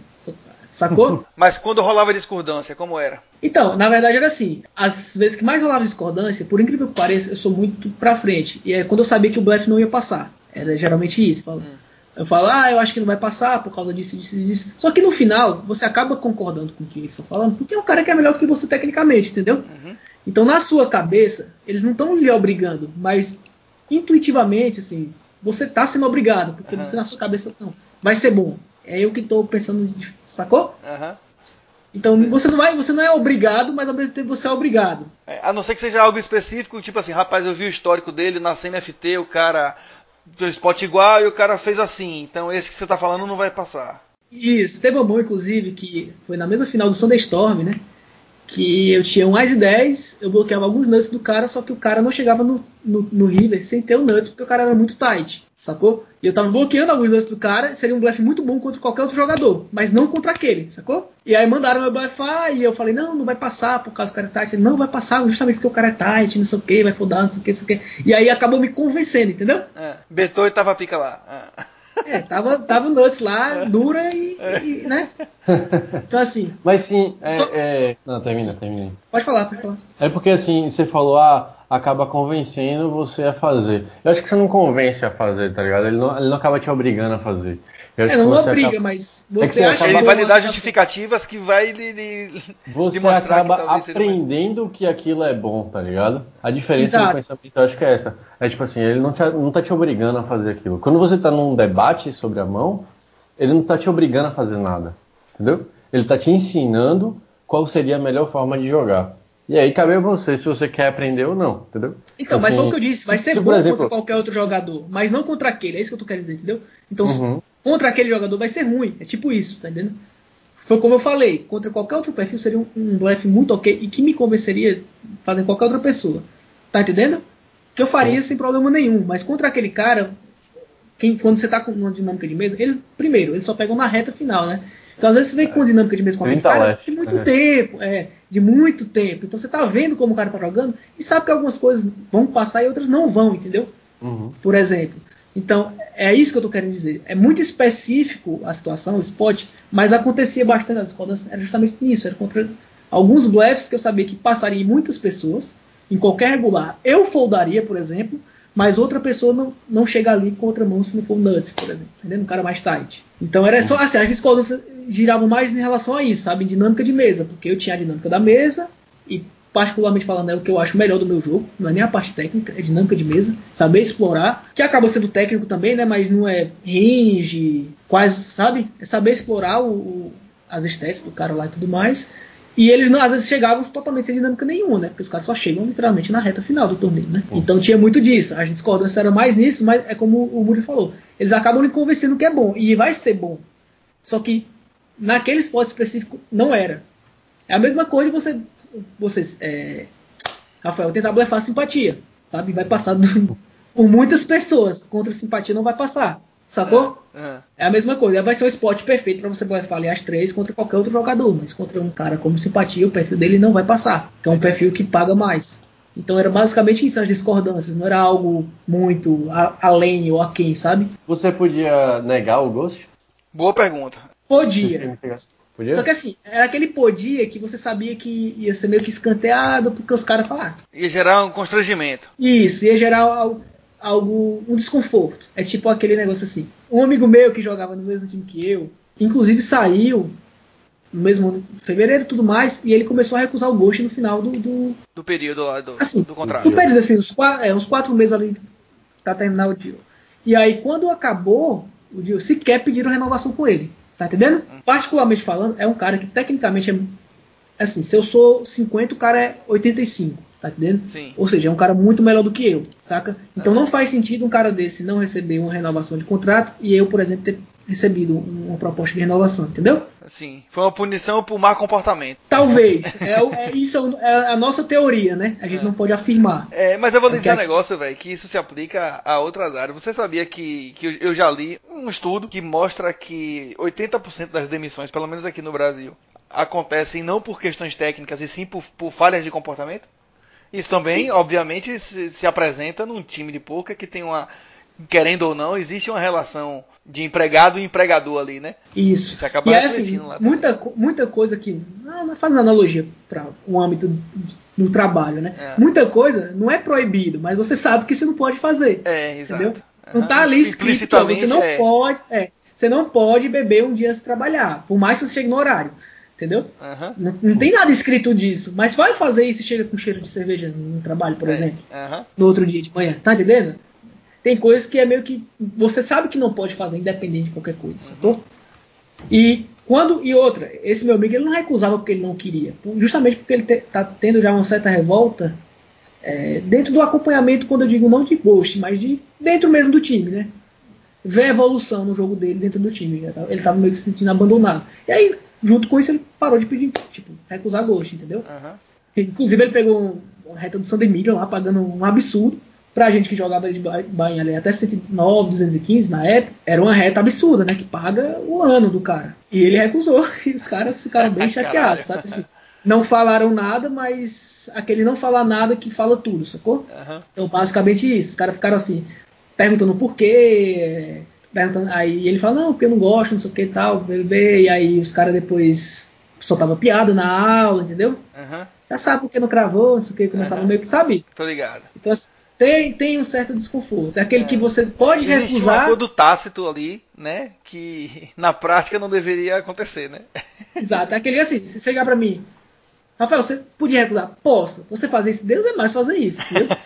Sacou? Mas quando rolava discordância, como era? Então, na verdade era assim. As vezes que mais rolava discordância, por incrível que pareça, eu sou muito pra frente. E é quando eu sabia que o blefe não ia passar. Era geralmente isso. Eu falo, hum. eu falo, ah, eu acho que não vai passar por causa disso, disso, disso. Só que no final, você acaba concordando com o que eles estão falando, porque é um cara que é melhor do que você tecnicamente, entendeu? Uhum. Então, na sua cabeça, eles não estão lhe obrigando, mas intuitivamente, assim, você está sendo obrigado, porque uhum. você na sua cabeça não, vai ser bom. É eu que estou pensando, sacou? Uhum. Então Sim. você não vai, você não é obrigado, mas ao mesmo tempo você é obrigado. É, a não ser que seja algo específico, tipo assim, rapaz, eu vi o histórico dele na CMFT, o cara fez spot igual e o cara fez assim. Então esse que você está falando não vai passar. Isso, teve um bom, inclusive, que foi na mesma final do Thunderstorm, né? Que eu tinha um Ice 10, eu bloqueava alguns nuts do cara, só que o cara não chegava no, no, no river sem ter o nuts, porque o cara era muito tight, sacou? E eu tava bloqueando alguns nuts do cara, seria um blefe muito bom contra qualquer outro jogador, mas não contra aquele, sacou? E aí mandaram eu blefar, e eu falei, não, não vai passar por causa do cara é tight. Ele, não vai passar justamente porque o cara é tight, não sei o que, vai fodar, não sei o que, não sei o que. E aí acabou me convencendo, entendeu? É, Betou e tava pica lá. É. É, tava, tava nuts lá, dura e, e, né? Então assim. Mas sim, é, só... é... Não, termina, termina. Pode falar, pode falar. É porque assim, você falou, ah, acaba convencendo você a fazer. Eu acho que você não convence a fazer, tá ligado? Ele não, ele não acaba te obrigando a fazer. É, não obriga, acaba... mas você, é você acha que ele vai lhe dar justificativas que vai lhe, lhe, você lhe acaba aprendendo mais... que aquilo é bom, tá ligado? A diferença Exato. do pensamento eu acho que é essa. É tipo assim, ele não, te, não tá te obrigando a fazer aquilo. Quando você tá num debate sobre a mão, ele não tá te obrigando a fazer nada, entendeu? Ele tá te ensinando qual seria a melhor forma de jogar. E aí cabe a você se você quer aprender ou não, entendeu? Então, assim, mas foi o que eu disse, vai ser bom exemplo, contra qualquer outro jogador, mas não contra aquele, é isso que eu tô querendo dizer, entendeu? Então, uhum contra aquele jogador vai ser ruim. É tipo isso, tá entendendo? Foi como eu falei, contra qualquer outro perfil seria um, um blefe muito ok e que me convenceria fazer qualquer outra pessoa. Tá entendendo? Que eu faria sem problema nenhum. Mas contra aquele cara, quem, quando você tá com uma dinâmica de mesa, eles, primeiro, eles só pegam na reta final, né? Então às vezes você vem com uma dinâmica de mesa com aquele cara de muito é. tempo, é, de muito tempo. Então você tá vendo como o cara tá jogando e sabe que algumas coisas vão passar e outras não vão, entendeu? Uhum. Por exemplo. Então, é isso que eu estou querendo dizer. É muito específico a situação, o spot, mas acontecia bastante nas escolas, era justamente isso, era contra alguns blefs que eu sabia que passaria em muitas pessoas, em qualquer regular. Eu foldaria, por exemplo, mas outra pessoa não, não chega ali com outra mão se não for nuts, por exemplo, entendendo? Um cara mais tight. Então era só assim, as escolas giravam mais em relação a isso, sabe? Dinâmica de mesa, porque eu tinha a dinâmica da mesa e particularmente falando, é o que eu acho melhor do meu jogo. Não é nem a parte técnica, é dinâmica de mesa. Saber explorar, que acaba sendo técnico também, né? Mas não é range, quase, sabe? É saber explorar o, as estéticas do cara lá e tudo mais. E eles não, às vezes chegavam totalmente sem dinâmica nenhuma, né? Porque os caras só chegam literalmente na reta final do torneio, né? Então tinha muito disso. As discordâncias eram mais nisso, mas é como o Muri falou. Eles acabam me convencendo que é bom. E vai ser bom. Só que naquele esporte específico não era. É a mesma coisa de você vocês, é, Rafael, tentar blefar simpatia, sabe? Vai passar do, por muitas pessoas. Contra simpatia não vai passar. Sacou? É, é. é a mesma coisa. Vai ser o spot perfeito para você blefar ali as três contra qualquer outro jogador. Mas contra um cara como simpatia, o perfil dele não vai passar. Que é um perfil que paga mais. Então era basicamente isso, as discordâncias. Não era algo muito a, além ou a quem, sabe? Você podia negar o Ghost? Boa pergunta. Podia. Podia? Só que assim, era aquele podia que você sabia que ia ser meio que escanteado, porque os caras falaram. Ia gerar um constrangimento. Isso, ia gerar algo, um desconforto. É tipo aquele negócio assim. Um amigo meu que jogava no mesmo time que eu, inclusive saiu no mesmo ano, fevereiro e tudo mais, e ele começou a recusar o Ghost no final do, do, Do período lá do, Assim, do contrato. no período assim, uns quatro, é, uns quatro meses ali pra terminar o deal. E aí, quando acabou o deal, sequer pediram renovação com ele. Tá entendendo? Particularmente falando, é um cara que tecnicamente é. Assim, se eu sou 50, o cara é 85. Tá entendendo? Sim. Ou seja, é um cara muito melhor do que eu, saca? Então não faz sentido um cara desse não receber uma renovação de contrato e eu, por exemplo, ter recebido uma proposta de renovação, entendeu? Assim, foi uma punição por mau comportamento. Talvez. é, é- isso é é a nossa teoria, né? A gente não pode afirmar. É, mas eu vou lhe É dizer um negócio, velho, que isso se aplica a outras áreas. Você sabia que, que eu já li um estudo que mostra que 80% das demissões, pelo menos aqui no Brasil, acontecem não por questões técnicas, e sim por, por falhas de comportamento? Isso também, obviamente, se, se apresenta num time de poker que tem uma. Querendo ou não, existe uma relação de empregado e empregador ali, né? Isso. Isso acaba e é assim, lá muita, muita coisa que. Não, não fazendo analogia para o âmbito do, trabalho, né? É. Muita coisa não é proibido, mas você sabe que você não pode fazer. É, exato. entendeu? Não Aham. tá ali escrito, você não é. pode. É, você não pode beber um dia de trabalhar, por mais que você chegue no horário. Entendeu? Aham. Não, não tem nada escrito disso. Mas vai fazer isso e chega com cheiro de cerveja no trabalho, por É, exemplo, aham. no outro dia de manhã. Tá entendendo? Tem coisas que é meio que. Você sabe que não pode fazer, independente de qualquer coisa, sacou? E quando. E outra, esse meu amigo ele não recusava porque ele não queria. Justamente porque ele te, tá tendo já uma certa revolta é, dentro do acompanhamento, quando eu digo não de ghost, mas de dentro mesmo do time, né? Ver a evolução no jogo dele dentro do time. tava- Ele tava meio que se sentindo abandonado. E aí, junto com isso, ele parou de pedir, tipo, recusar ghost, entendeu? Aham. Inclusive ele pegou um- uma reta do Media lá, pagando um absurdo. Pra gente que jogava de ba- bainha ali até 109, 215 na época, era uma reta absurda, né? Que paga o ano do cara. E ele recusou. E os caras ficaram bem chateados, sabe assim? Não falaram nada, mas aquele não falar nada que fala tudo, sacou? Aham. Então, basicamente isso. Os caras ficaram assim, perguntando por quê. Perguntando, aí ele fala, não, porque eu não gosto, não sei o que e tal, bebê. E aí os caras depois soltavam piada na aula, entendeu? Aham. Já sabe porque não cravou, não sei o que, começava Aham. meio que saber. Tô ligado. Então, assim, tem, tem um certo desconforto. É aquele É. que você pode Existe um recusar. acordo tácito ali, né? Que na prática não deveria acontecer, né? Exato. É aquele assim, se chegar pra mim, Rafael, você podia recusar? Posso. Você fazer isso, Deus é mais fazer isso, entendeu?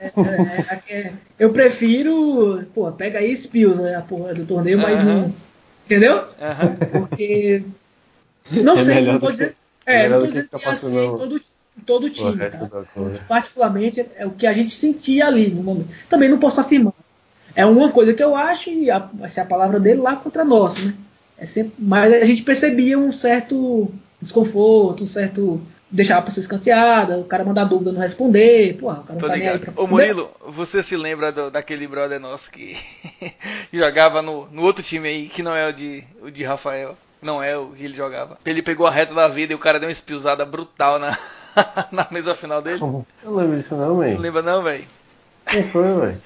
É, é, é, é, eu prefiro, pô, pega aí Spills, né, a porra do torneio, mas não. Entendeu? Aham. Porque. Não É sei, não tô que- dizendo. É, melhor não tô do que dizendo que é assim todo, todo time. Tá? particularmente é o que a gente sentia ali no momento. Também não posso afirmar. É uma coisa que eu acho e a, vai ser a palavra dele lá contra nossa, né? É sempre, mas a gente percebia um certo desconforto, um certo deixar a pessoa escanteada, o cara mandar dúvida não responder, pô, o cara não Tô tá nem aí pra Ô Murilo, você se lembra do- daquele brother nosso que jogava no, no outro time aí, que não é o de, o de Rafael. Não é o que ele jogava. Ele pegou a reta da vida e o cara deu uma espiusada brutal na, na mesa final dele. Eu não lembro disso não, Não man. lembra não, velho? Quem foi, velho?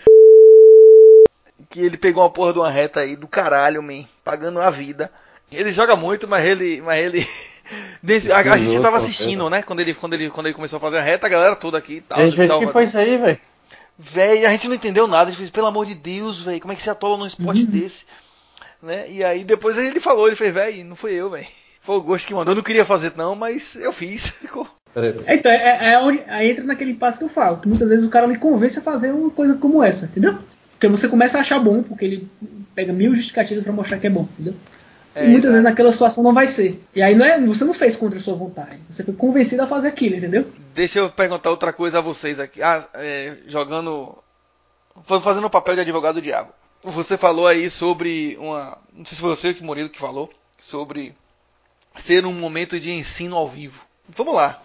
Que ele pegou uma porra de uma reta aí do caralho, man. Pagando a vida. Ele joga muito, mas ele. Mas ele. Desde- a, a gente tava assistindo, né? Quando ele, quando, ele, quando ele começou a fazer a reta, a galera toda aqui e tal. A gente fez que foi isso aí, velho. Véi, a gente não entendeu nada. A gente fez, pelo amor de Deus, velho, como é que se atola num esporte Uhum. desse? Né? E aí depois ele falou, ele fez, véi, não foi eu, velho. Foi o Gosto que mandou. Eu não queria fazer não, mas eu fiz. Peraí. Então, é, é onde aí entra naquele passo que eu falo, que muitas vezes o cara lhe convence a fazer uma coisa como essa, entendeu? Porque você começa a achar bom, porque ele pega mil justificativas pra mostrar que é bom, entendeu? É, e muitas exato. vezes naquela situação não vai ser. E aí não é, você não fez contra a sua vontade. Você foi convencido a fazer aquilo, entendeu? Deixa eu perguntar outra coisa a vocês aqui. Ah, é, jogando. fa- Fazendo o papel de advogado do diabo. Você falou aí sobre uma. Não sei se foi você que Murilo que falou. Sobre ser um momento de ensino ao vivo. Vamos lá.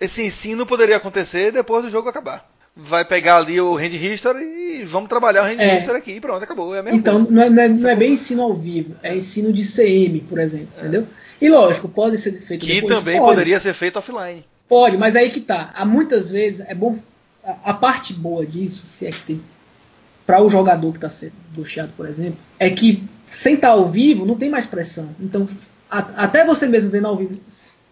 Esse ensino poderia acontecer depois do jogo acabar. Vai pegar ali o Hand History e vamos trabalhar o Hand É. History aqui e pronto, acabou. É Então coisa. não é, não é- não é bem ensino ao vivo, é ensino de CM, por exemplo, entendeu? E lógico, pode ser feito Que depois? também Pode. poderia ser feito offline. Pode, mas aí que tá. Há muitas vezes é bom. A, a parte boa disso, se é que tem. Para o jogador que está sendo bucheado, por exemplo, é que sem estar ao vivo não tem mais pressão. Então a, até você mesmo vendo ao vivo,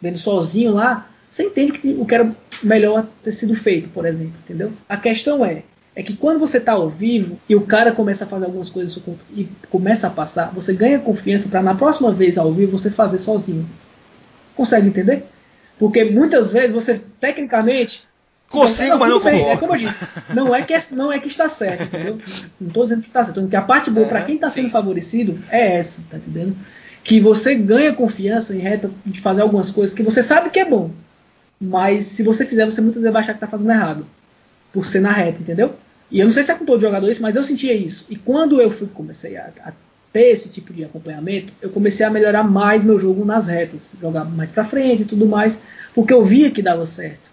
vendo sozinho lá, você entende que o que era melhor ter sido feito, por exemplo, entendeu? A questão é, é que quando você está ao vivo e o cara começa a fazer algumas coisas e começa a passar, você ganha confiança para na próxima vez ao vivo você fazer sozinho. Consegue entender? Porque muitas vezes você, tecnicamente. Consigo, não, mas não bem, É como eu disse. Não é que, é, não é que está certo, entendeu? Não estou dizendo que está certo. Dizendo que a parte boa é, para quem está sendo favorecido é essa, tá entendendo? Que você ganha confiança em reta de fazer algumas coisas que você sabe que é bom. Mas se você fizer, você muitas vezes vai achar que está fazendo errado. Por ser na reta, entendeu? E eu não sei se é com todo jogador isso, mas eu sentia isso. E quando eu fui, comecei a, a ter esse tipo de acompanhamento, eu comecei a melhorar mais meu jogo nas retas, jogar mais para frente e tudo mais, porque eu via que dava certo.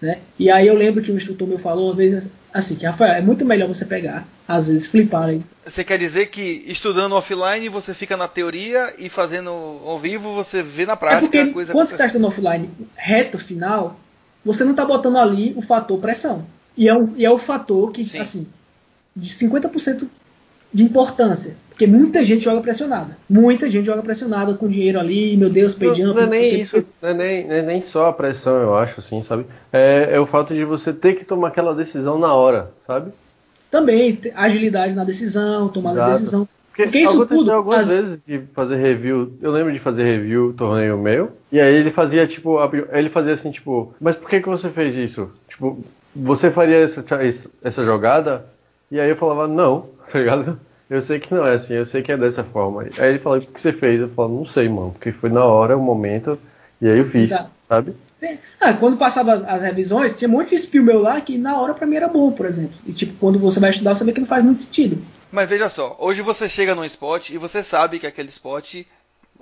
Né? E aí eu lembro que um instrutor meu falou uma vez assim, que Rafael, é muito melhor você pegar, às vezes flipar. Aí. Você quer dizer que estudando offline você fica na teoria e fazendo ao vivo você vê na prática é porque a coisa quando você está estudando offline reta final, você não está botando ali o fator pressão. E é, um, e é o fator que, Sim. assim, de 50% de importância. Porque muita gente joga pressionada. Muita gente joga pressionada com dinheiro ali, meu Deus, pedindo. Não, não é nem isso, não é nem, não é nem só a pressão, eu acho, assim, sabe? É, é o fato de você ter que tomar aquela decisão na hora, sabe? Também, agilidade na decisão, tomada de decisão. Porque, Porque isso aconteceu tudo, algumas as... vezes de fazer review. Eu lembro de fazer review torneio meu. E aí ele fazia tipo, ele fazia assim tipo, mas por que que você fez isso? Tipo, você faria essa, essa jogada? E aí eu falava não, tá ligado? Eu sei que não é assim, eu sei que é dessa forma. Aí ele falou, o que você fez? Eu falo, não sei, mano, porque foi na hora, o momento, e aí eu fiz, Exato. sabe? Ah, quando passava as, as, revisões, tinha muito spill meu lá que na hora pra mim era bom, por exemplo. E tipo, quando você vai estudar, você vê que não faz muito sentido. Mas veja só, hoje você chega num spot e você sabe que aquele spot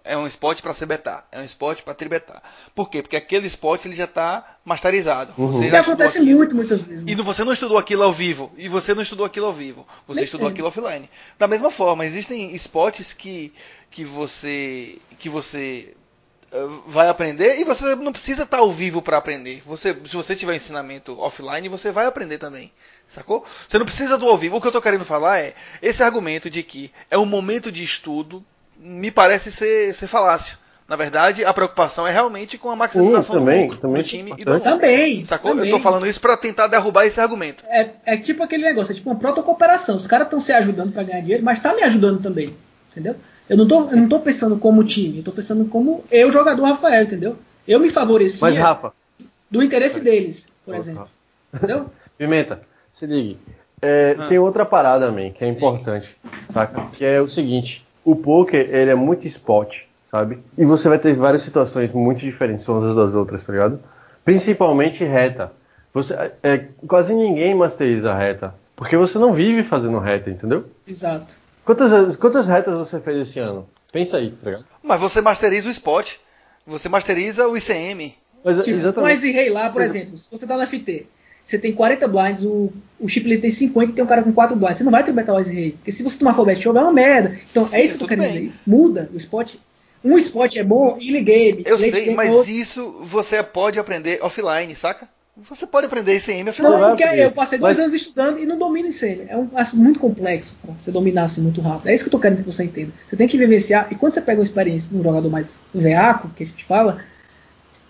é um spot para betar, é um spot para tribetar. Por quê? Porque aquele spot ele já está masterizado. Uhum. Você já acontece aquilo, muito, muitas vezes. Né? E você não estudou aquilo ao vivo, e você não estudou aquilo ao vivo, você Nem estudou aquilo offline. Da mesma forma, existem spots que, que você que você eh, vai aprender e você não precisa estar ao vivo para aprender. Você, se você tiver ensinamento offline, você vai aprender também. Sacou? Você não precisa do ao vivo. O que eu estou querendo falar é esse argumento de que é um momento de estudo me parece ser, ser falácio. Na verdade, a preocupação é realmente com a maximização Sim, também, do, também do time e do Também. Sacou? Também. Eu tô falando isso para tentar derrubar esse argumento. É, é tipo aquele negócio, é tipo uma protocooperação. Os caras estão se ajudando para ganhar dinheiro, mas tá me ajudando também. Entendeu? Eu não, tô, eu não tô pensando como time, eu tô pensando como eu, jogador Rafael, entendeu? Eu me favorecia mas, Rafa, do interesse deles, por exemplo. Entendeu? Pimenta, se ligue. É, ah. Tem outra parada, man, que é importante, saca? Que é o seguinte o poker, ele é muito spot, sabe? E você vai ter várias situações muito diferentes umas das outras, tá ligado? Principalmente reta. Você, é, quase ninguém masteriza reta. Porque você não vive fazendo reta, entendeu? Exato. Quantas, quantas retas você fez esse ano? Pensa aí, tá ligado? Mas você masteriza o spot. Você masteriza o ICM. Mas, tipo, exatamente. Um rei lá, por exemplo, se você tá na FT, você tem 40 blinds, o, o chip tem 50 e tem um cara com 4 blinds. Você não vai tribetar o Ice Rei. Porque se você tomar bet show, é uma merda. Então é isso que eu tô querendo bem. dizer. Muda o spot. Um spot é bom, early game. Eu sei, game mas outro. isso você pode aprender offline, saca? Você pode aprender ICM offline. Não, porque eu passei dois mas... anos estudando e não domino ICM. É um assunto muito complexo pra você dominar assim muito rápido. É isso que eu tô querendo que você entenda. Você tem que vivenciar. E quando você pega uma experiência num jogador mais veaco, que a gente fala,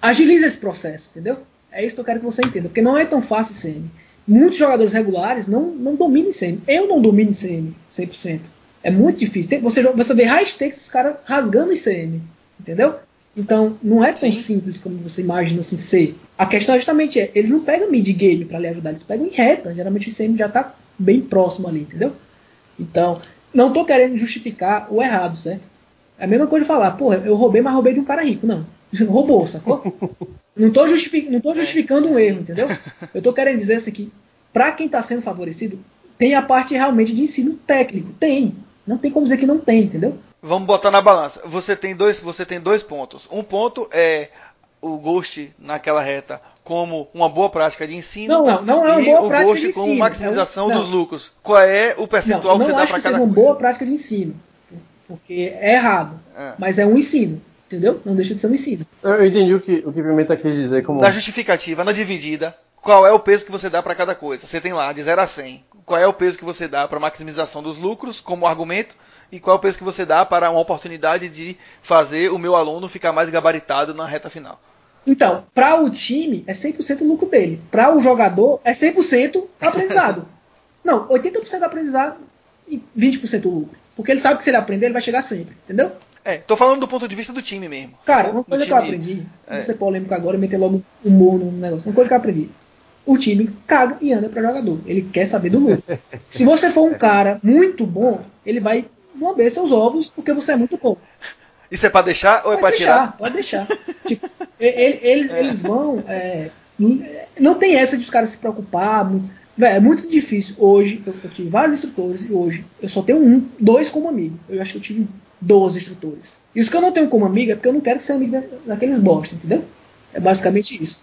agiliza esse processo, entendeu? É isso que eu quero que você entenda, porque não é tão fácil ICM. Muitos jogadores regulares não, não dominam ICM. Eu não domino ICM 100%. É muito difícil. Tem, você, você vê high stakes os caras rasgando ICM. Entendeu? Então, não é tão Sim. simples como você imagina assim ser. A questão justamente é, eles não pegam mid game para lhe ajudar, eles pegam em reta. Geralmente o ICM já tá bem próximo ali, entendeu? Então, não tô querendo justificar o errado, certo? É a mesma coisa de falar, porra, eu roubei, mas roubei de um cara rico. Não. Roubou, sacou? Não estou justific, é, justificando um erro, entendeu? Eu estou querendo dizer assim que, para quem está sendo favorecido, tem a parte realmente de ensino técnico. Tem. Não tem como dizer que não tem, entendeu? Vamos botar na balança. Você tem dois, você tem dois pontos. Um ponto é o Ghost naquela reta como uma boa prática de ensino. Não, não, não é uma boa prática Ghost de ensino. como maximização é dos lucros. Qual é o percentual não, que você dá para cada Não acho que seja uma boa prática de ensino, porque é errado, é. mas é um ensino. Entendeu? Não deixa de ser um ensino. Eu entendi o que o que Pimenta quis dizer como. Na justificativa, na dividida, qual é o peso que você dá para cada coisa. Você tem lá de 0 a 100. Qual é o peso que você dá para maximização dos lucros como argumento e qual é o peso que você dá para uma oportunidade de fazer o meu aluno ficar mais gabaritado na reta final. Então, para o time é 100% o lucro dele. Para o jogador é 100% aprendizado. Não, 80% aprendizado e 20% lucro. Porque ele sabe que se ele aprender, ele vai chegar sempre, entendeu? É, tô falando do ponto de vista do time mesmo. Cara, uma coisa time, que eu aprendi, é. vou ser polêmico agora e meter logo humor no negócio. Uma coisa que eu aprendi. O time caga e anda para jogador. Ele quer saber do lucro. se você for um cara muito bom, ele vai lamber seus ovos porque você é muito bom. Isso é para deixar ou é para tirar? Pode deixar. tipo, eles, é. eles vão. É, não tem essa de os caras se preocupar. É muito difícil. Hoje, eu, eu, tive vários instrutores e hoje eu só tenho um, dois como amigo. Eu acho que eu tive 12 instrutores. E os que eu não tenho como amigo é porque eu não quero ser amigo daqueles bosta, entendeu? É basicamente isso.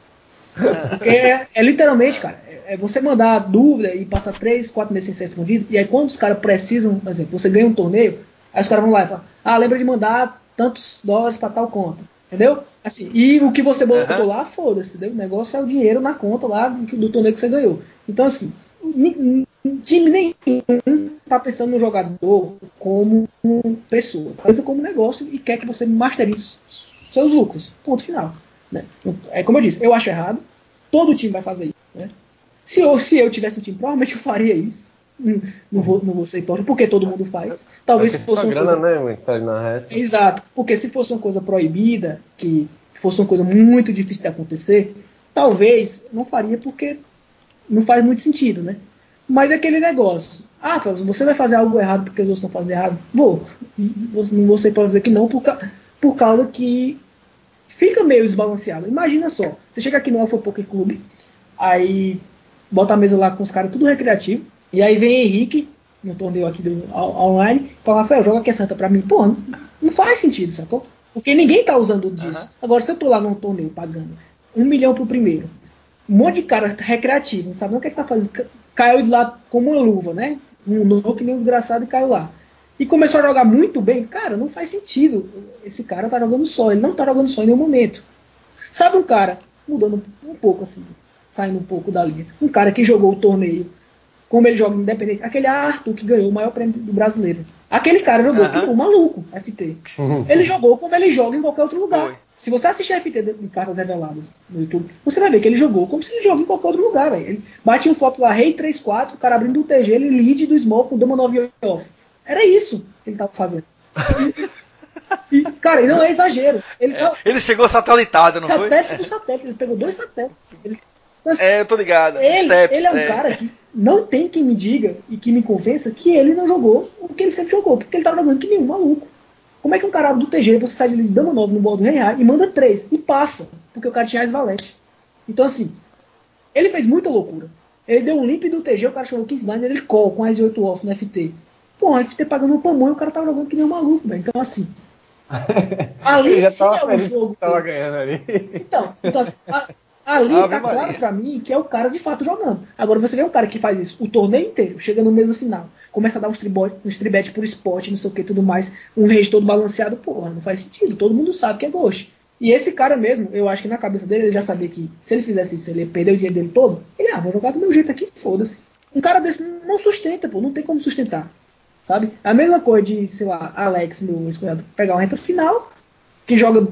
Porque é, é literalmente, cara, é, é você mandar dúvida e passar 3, 4 meses sem ser respondido, e aí quando os caras precisam, por exemplo, você ganha um torneio, aí os caras vão lá e falam, ah, lembra de mandar tantos dólares para tal conta. Entendeu? Assim, e o que você botou uhum. lá, foda-se, entendeu? O negócio é o dinheiro na conta lá do, do torneio que você ganhou. Então, assim, time nenhum tá pensando no jogador como pessoa. Pensa como negócio e quer que você masterize seus lucros. Ponto final. Né? É como eu disse, eu acho errado. Todo time vai fazer isso. Né? Se, eu, se eu tivesse um time, provavelmente eu faria isso. Não vou, não vou ser hipócrita, porque todo mundo faz. Talvez se fosse uma grana, coisa... né, tá na reta. Exato, porque se fosse uma coisa proibida, que fosse uma coisa muito difícil de acontecer, talvez não faria porque não faz muito sentido, né? Mas é aquele negócio. Ah, você vai fazer algo errado porque os outros estão fazendo errado? Vou. Não vou ser para dizer que não, por, por causa que fica meio desbalanceado. Imagina só, você chega aqui no Alpha Poker Club, aí bota a mesa lá com os caras tudo recreativo, e aí vem Henrique, no torneio aqui do, online, fala, Rafael, joga aqui essa reta pra mim. Pô, não, não faz sentido, sacou? Porque ninguém tá usando disso. Uhum. Agora, se eu tô lá num torneio pagando um milhão pro primeiro, um monte de cara recreativo, não sabe nem o que, é que tá fazendo, caiu de lá como uma luva, né? Um novo que nem um desgraçado e caiu lá. E começou a jogar muito bem, cara, não faz sentido. Esse cara tá jogando só, ele não tá jogando só em nenhum momento. Sabe um cara, mudando um pouco assim, saindo um pouco da linha, um cara que jogou o torneio como ele joga independente. Aquele Arthur que ganhou o maior prêmio do brasileiro. Aquele cara jogou uhum. como um maluco, FT. Ele jogou como ele joga em qualquer outro lugar. Foi. Se você assistir FT de, de cartas reveladas no YouTube, você vai ver que ele jogou como se ele joga em qualquer outro lugar, velho. Ele bate um flop lá, rei 3-4, o cara abrindo o TG, ele lead do small com dama 9 off. Era isso que ele tava fazendo. E, cara, não é exagero. Ele, é, ele chegou satelitado, não satélite foi? Satélite do satélite. Ele pegou dois satélites. Ele então, é, eu tô ligado. Ele, Steps, ele é um é. cara que não tem quem me diga e que me convença que ele não jogou o que ele sempre jogou, porque ele tava jogando que nenhum maluco. Como é que um cara do TG, você sai de dama 9 no modo rei e manda 3 e passa, porque o cara tinha as valete. Então, assim, ele fez muita loucura. Ele deu um limp do TG, o cara chamou 15 blinds, ele call com as 8 off no FT. Pô, o FT pagando um pamonho, o cara tava jogando que nem um maluco, velho. Então, assim. ali sim é o jogo. Tava ganhando ali. Então, então assim, a, Ali Ave tá Maria. claro pra mim que é o cara de fato jogando. Agora você vê um cara que faz isso o torneio inteiro, chega no mês final, começa a dar uns tribete, uns tribete por spot, não sei o que tudo mais, um range todo balanceado, porra, não faz sentido. Todo mundo sabe que é ghost. E esse cara mesmo, eu acho que na cabeça dele ele já sabia que se ele fizesse isso, ele ia perder o dinheiro dele todo. Ele, ah, vou jogar do meu jeito aqui, foda-se. Um cara desse não sustenta, pô, não tem como sustentar. Sabe? A mesma coisa de, sei lá, Alex, meu ex pegar uma reta final, que joga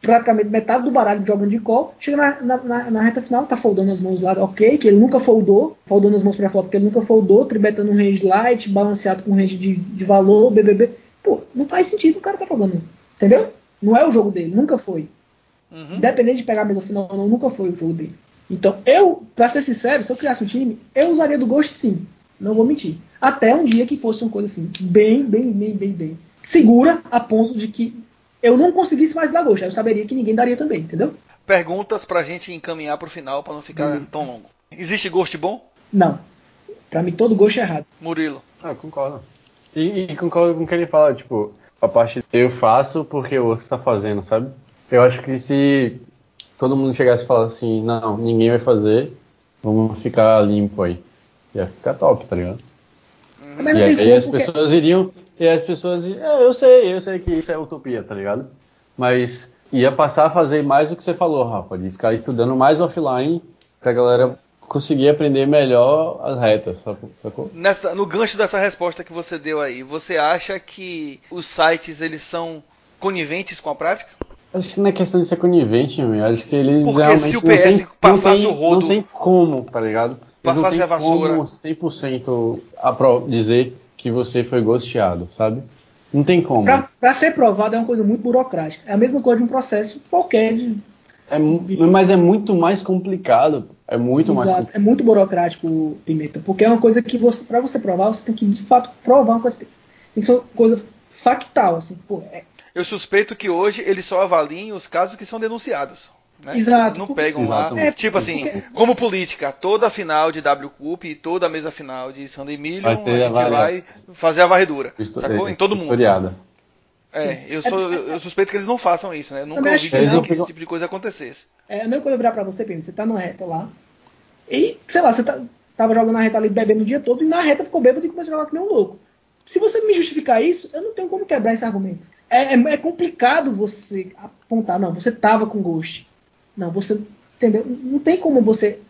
praticamente metade do baralho jogando de call, chega na, na, na, reta final, tá foldando as mãos lá, ok, que ele nunca foldou, foldando as mãos pra flop, que ele nunca foldou, tribetando um range light, balanceado com range de, de valor, BBB. Pô, não faz sentido o cara tá jogando, entendeu? Não é o jogo dele, nunca foi. Uhum. Independente de pegar a mesa final ou não, nunca foi o jogo dele. Então, eu, pra ser sincero, se eu criasse um time, eu usaria do Ghost sim. Não vou mentir. Até um dia que fosse uma coisa assim, bem, bem, bem, bem, bem segura, a ponto de que eu não conseguisse mais dar gosto. eu saberia que ninguém daria também, entendeu? Perguntas pra gente encaminhar pro final para não ficar Beleza. tão longo. Existe gosto bom? Não. Pra mim todo gosto é errado. Murilo. Ah, concordo. E, e, concordo com o que ele fala, tipo, a parte eu faço porque o outro tá fazendo, sabe? Eu acho que se todo mundo chegasse e falasse assim, não, ninguém vai fazer, vamos ficar limpo aí. Ia ficar top, tá ligado? Uhum. E aí as pessoas iriam e as pessoas é, eu sei, eu sei que isso é utopia, tá ligado? Mas ia passar a fazer mais o que você falou, Rafa, de ficar estudando mais offline pra galera conseguir aprender melhor as retas, sacou? Nessa, no gancho dessa resposta que você deu aí, você acha que os sites eles são coniventes com a prática? Acho que não é questão de ser conivente, meu. Acho que eles Porque realmente se o PS tem- passasse não o tem, rodo- Não tem como, tá ligado? Eles Passasse não tem a vassoura. como 100% apro- dizer que você foi ghosteado, sabe? Não tem como. Pra, pra ser provado é uma coisa muito burocrática. É a mesma coisa de um processo qualquer. De, É mas é muito mais complicado. É muito mais Exato. complicado. É muito burocrático, Pimenta. Porque é uma coisa que você, pra você provar, você tem que de fato provar uma coisa. Tem que ser uma coisa factal, assim. Pô, é- Eu suspeito que hoje eles só avaliem os casos que são denunciados. Né? Exato. Não pegam lá. Exatamente. tipo assim, Porque- como política, toda a final de W Cup e toda a mesa final de Sunday Million, a gente a vai fazer a varredura. Histo- Sacou? é, Em todo mundo. Historiada. É, eu, sou, eu suspeito que eles não façam isso, né? Eu nunca Também ouvi que não. que esse tipo de coisa acontecesse. É a mesma coisa virar pra você, Pimenta. Você tá numa reta lá. E, sei lá, você tá, tava jogando na reta ali, bebendo o dia todo, e na reta ficou bêbado e começou a jogar que nem um louco. Se você me justificar isso, eu não tenho como quebrar esse argumento. É, é- é complicado você apontar, não, você tava com ghost. Não, você. Entendeu? Não tem como você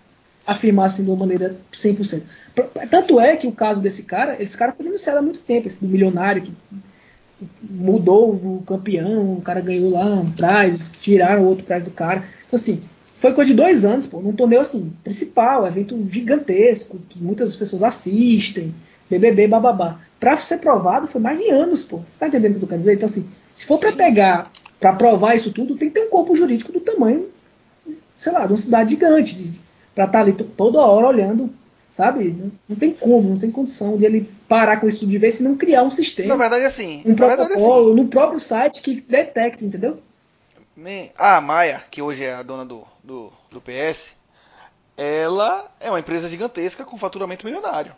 afirmar assim de uma maneira 100%. P- Tanto é que o caso desse cara, esse cara foi denunciado há muito tempo, esse do milionário que mudou o campeão, o cara ganhou lá um prize, tiraram o outro prize do cara. Então, assim, foi coisa de dois anos, pô, num torneio assim, principal, evento gigantesco, que muitas pessoas assistem, BBB, bababá. Pra ser provado foi mais de anos, pô. Você tá entendendo o que eu quero dizer? Então, assim, se for pra pegar, pra provar isso tudo, tem que ter um corpo jurídico do tamanho, sei lá, de uma cidade gigante, pra estar ali to- toda hora olhando, sabe? Não, não tem como, não tem condição de ele parar com isso de vez, se não criar um sistema Na verdade, assim. um verdade, assim. protocolo no próprio site que detecta, entendeu? A Maia, que hoje é a dona do, do, do PS, ela é uma empresa gigantesca com faturamento milionário.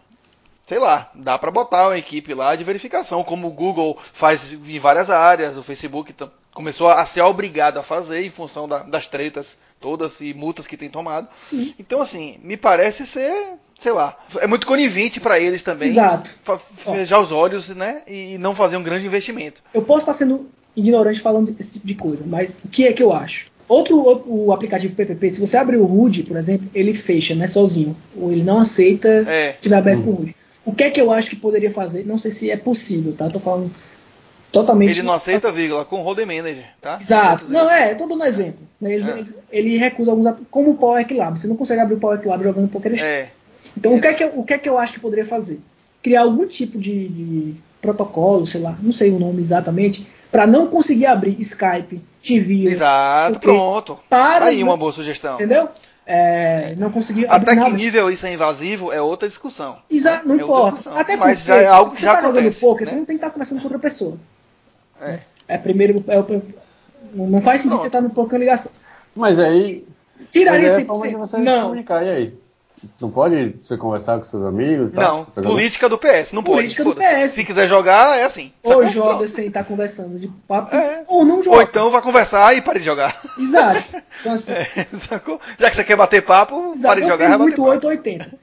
Sei lá, dá pra botar uma equipe lá de verificação, como o Google faz em várias áreas, o Facebook começou a ser obrigado a fazer em função da- das tretas todas e multas que tem tomado. Sim. Então, assim, me parece ser, sei lá, é muito conivente pra eles também. Exato. fechar os olhos, né, e não fazer um grande investimento. Eu posso estar sendo ignorante falando desse tipo de coisa, mas o que é que eu acho? Outro, o aplicativo PPP, se você abrir o HUD, por exemplo, ele fecha, né, sozinho. Ou ele não aceita É. se estiver aberto com o HUD. O que é que eu acho que poderia fazer? Não sei se é possível, tá? Tô falando totalmente. Ele não aceita vírgula com o Holding Manager, tá? Exato. Não, é, tô dando um exemplo. né? Ele, É. ele- recusa alguns. Como o Power Lab. Você não consegue abrir o Power Lab jogando Poker. É, Então, o que, é que eu, o que é que eu acho que poderia fazer? Criar algum tipo de, de protocolo, sei lá, não sei o nome exatamente, para não conseguir abrir Skype, TV, exato, pronto. Para Aí não- uma boa sugestão. entendeu? É, não conseguir Até que nada. nível isso é invasivo é outra discussão. Exa- não É importa. Até Mas porque, já é algo que já tá jogando acontece. poker, né? você não tem que estar conversando com outra pessoa. É. É primeiro. é o- não faz sentido Pronto. você estar no poker com ligação. Mas aí. Tiraria mas é 100%. a forma de você se Não. comunicar, e aí? Não pode você conversar com seus amigos? tal? Não, Tá política do PS, não Política pode. do foda-se. PS. Se quiser jogar, é assim. Ou joga Pronto. sem estar conversando de papo, É. ou não joga. Ou então vai conversar e pare de jogar. Exato. Então, assim, É, sacou? Já que você quer bater papo, Exato, pare de jogar e tenho vai muito bater papo. 880.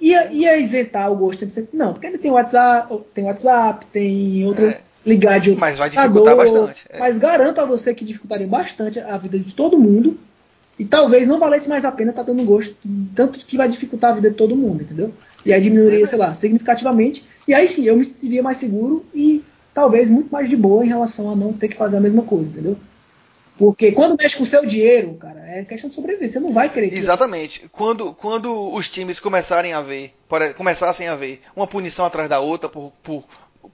Ia, ia isentar o gosto 100%? Não, porque ele tem WhatsApp, tem WhatsApp, tem outra É. ligar de Mas vai dificultar bastante, é. Mas garanto a você que dificultaria bastante a vida de todo mundo. E talvez não valesse mais a pena estar dando gosto, tanto que vai dificultar a vida de todo mundo, entendeu? E aí diminuiria, sei lá, significativamente. E aí sim, eu me sentiria mais seguro e talvez muito mais de boa em relação a não ter que fazer a mesma coisa, entendeu? Porque quando mexe com o seu dinheiro, cara, é questão de sobreviver. Você não vai querer que Exatamente. Quando, quando os times começarem a ver, começassem a ver uma punição atrás da outra por, por,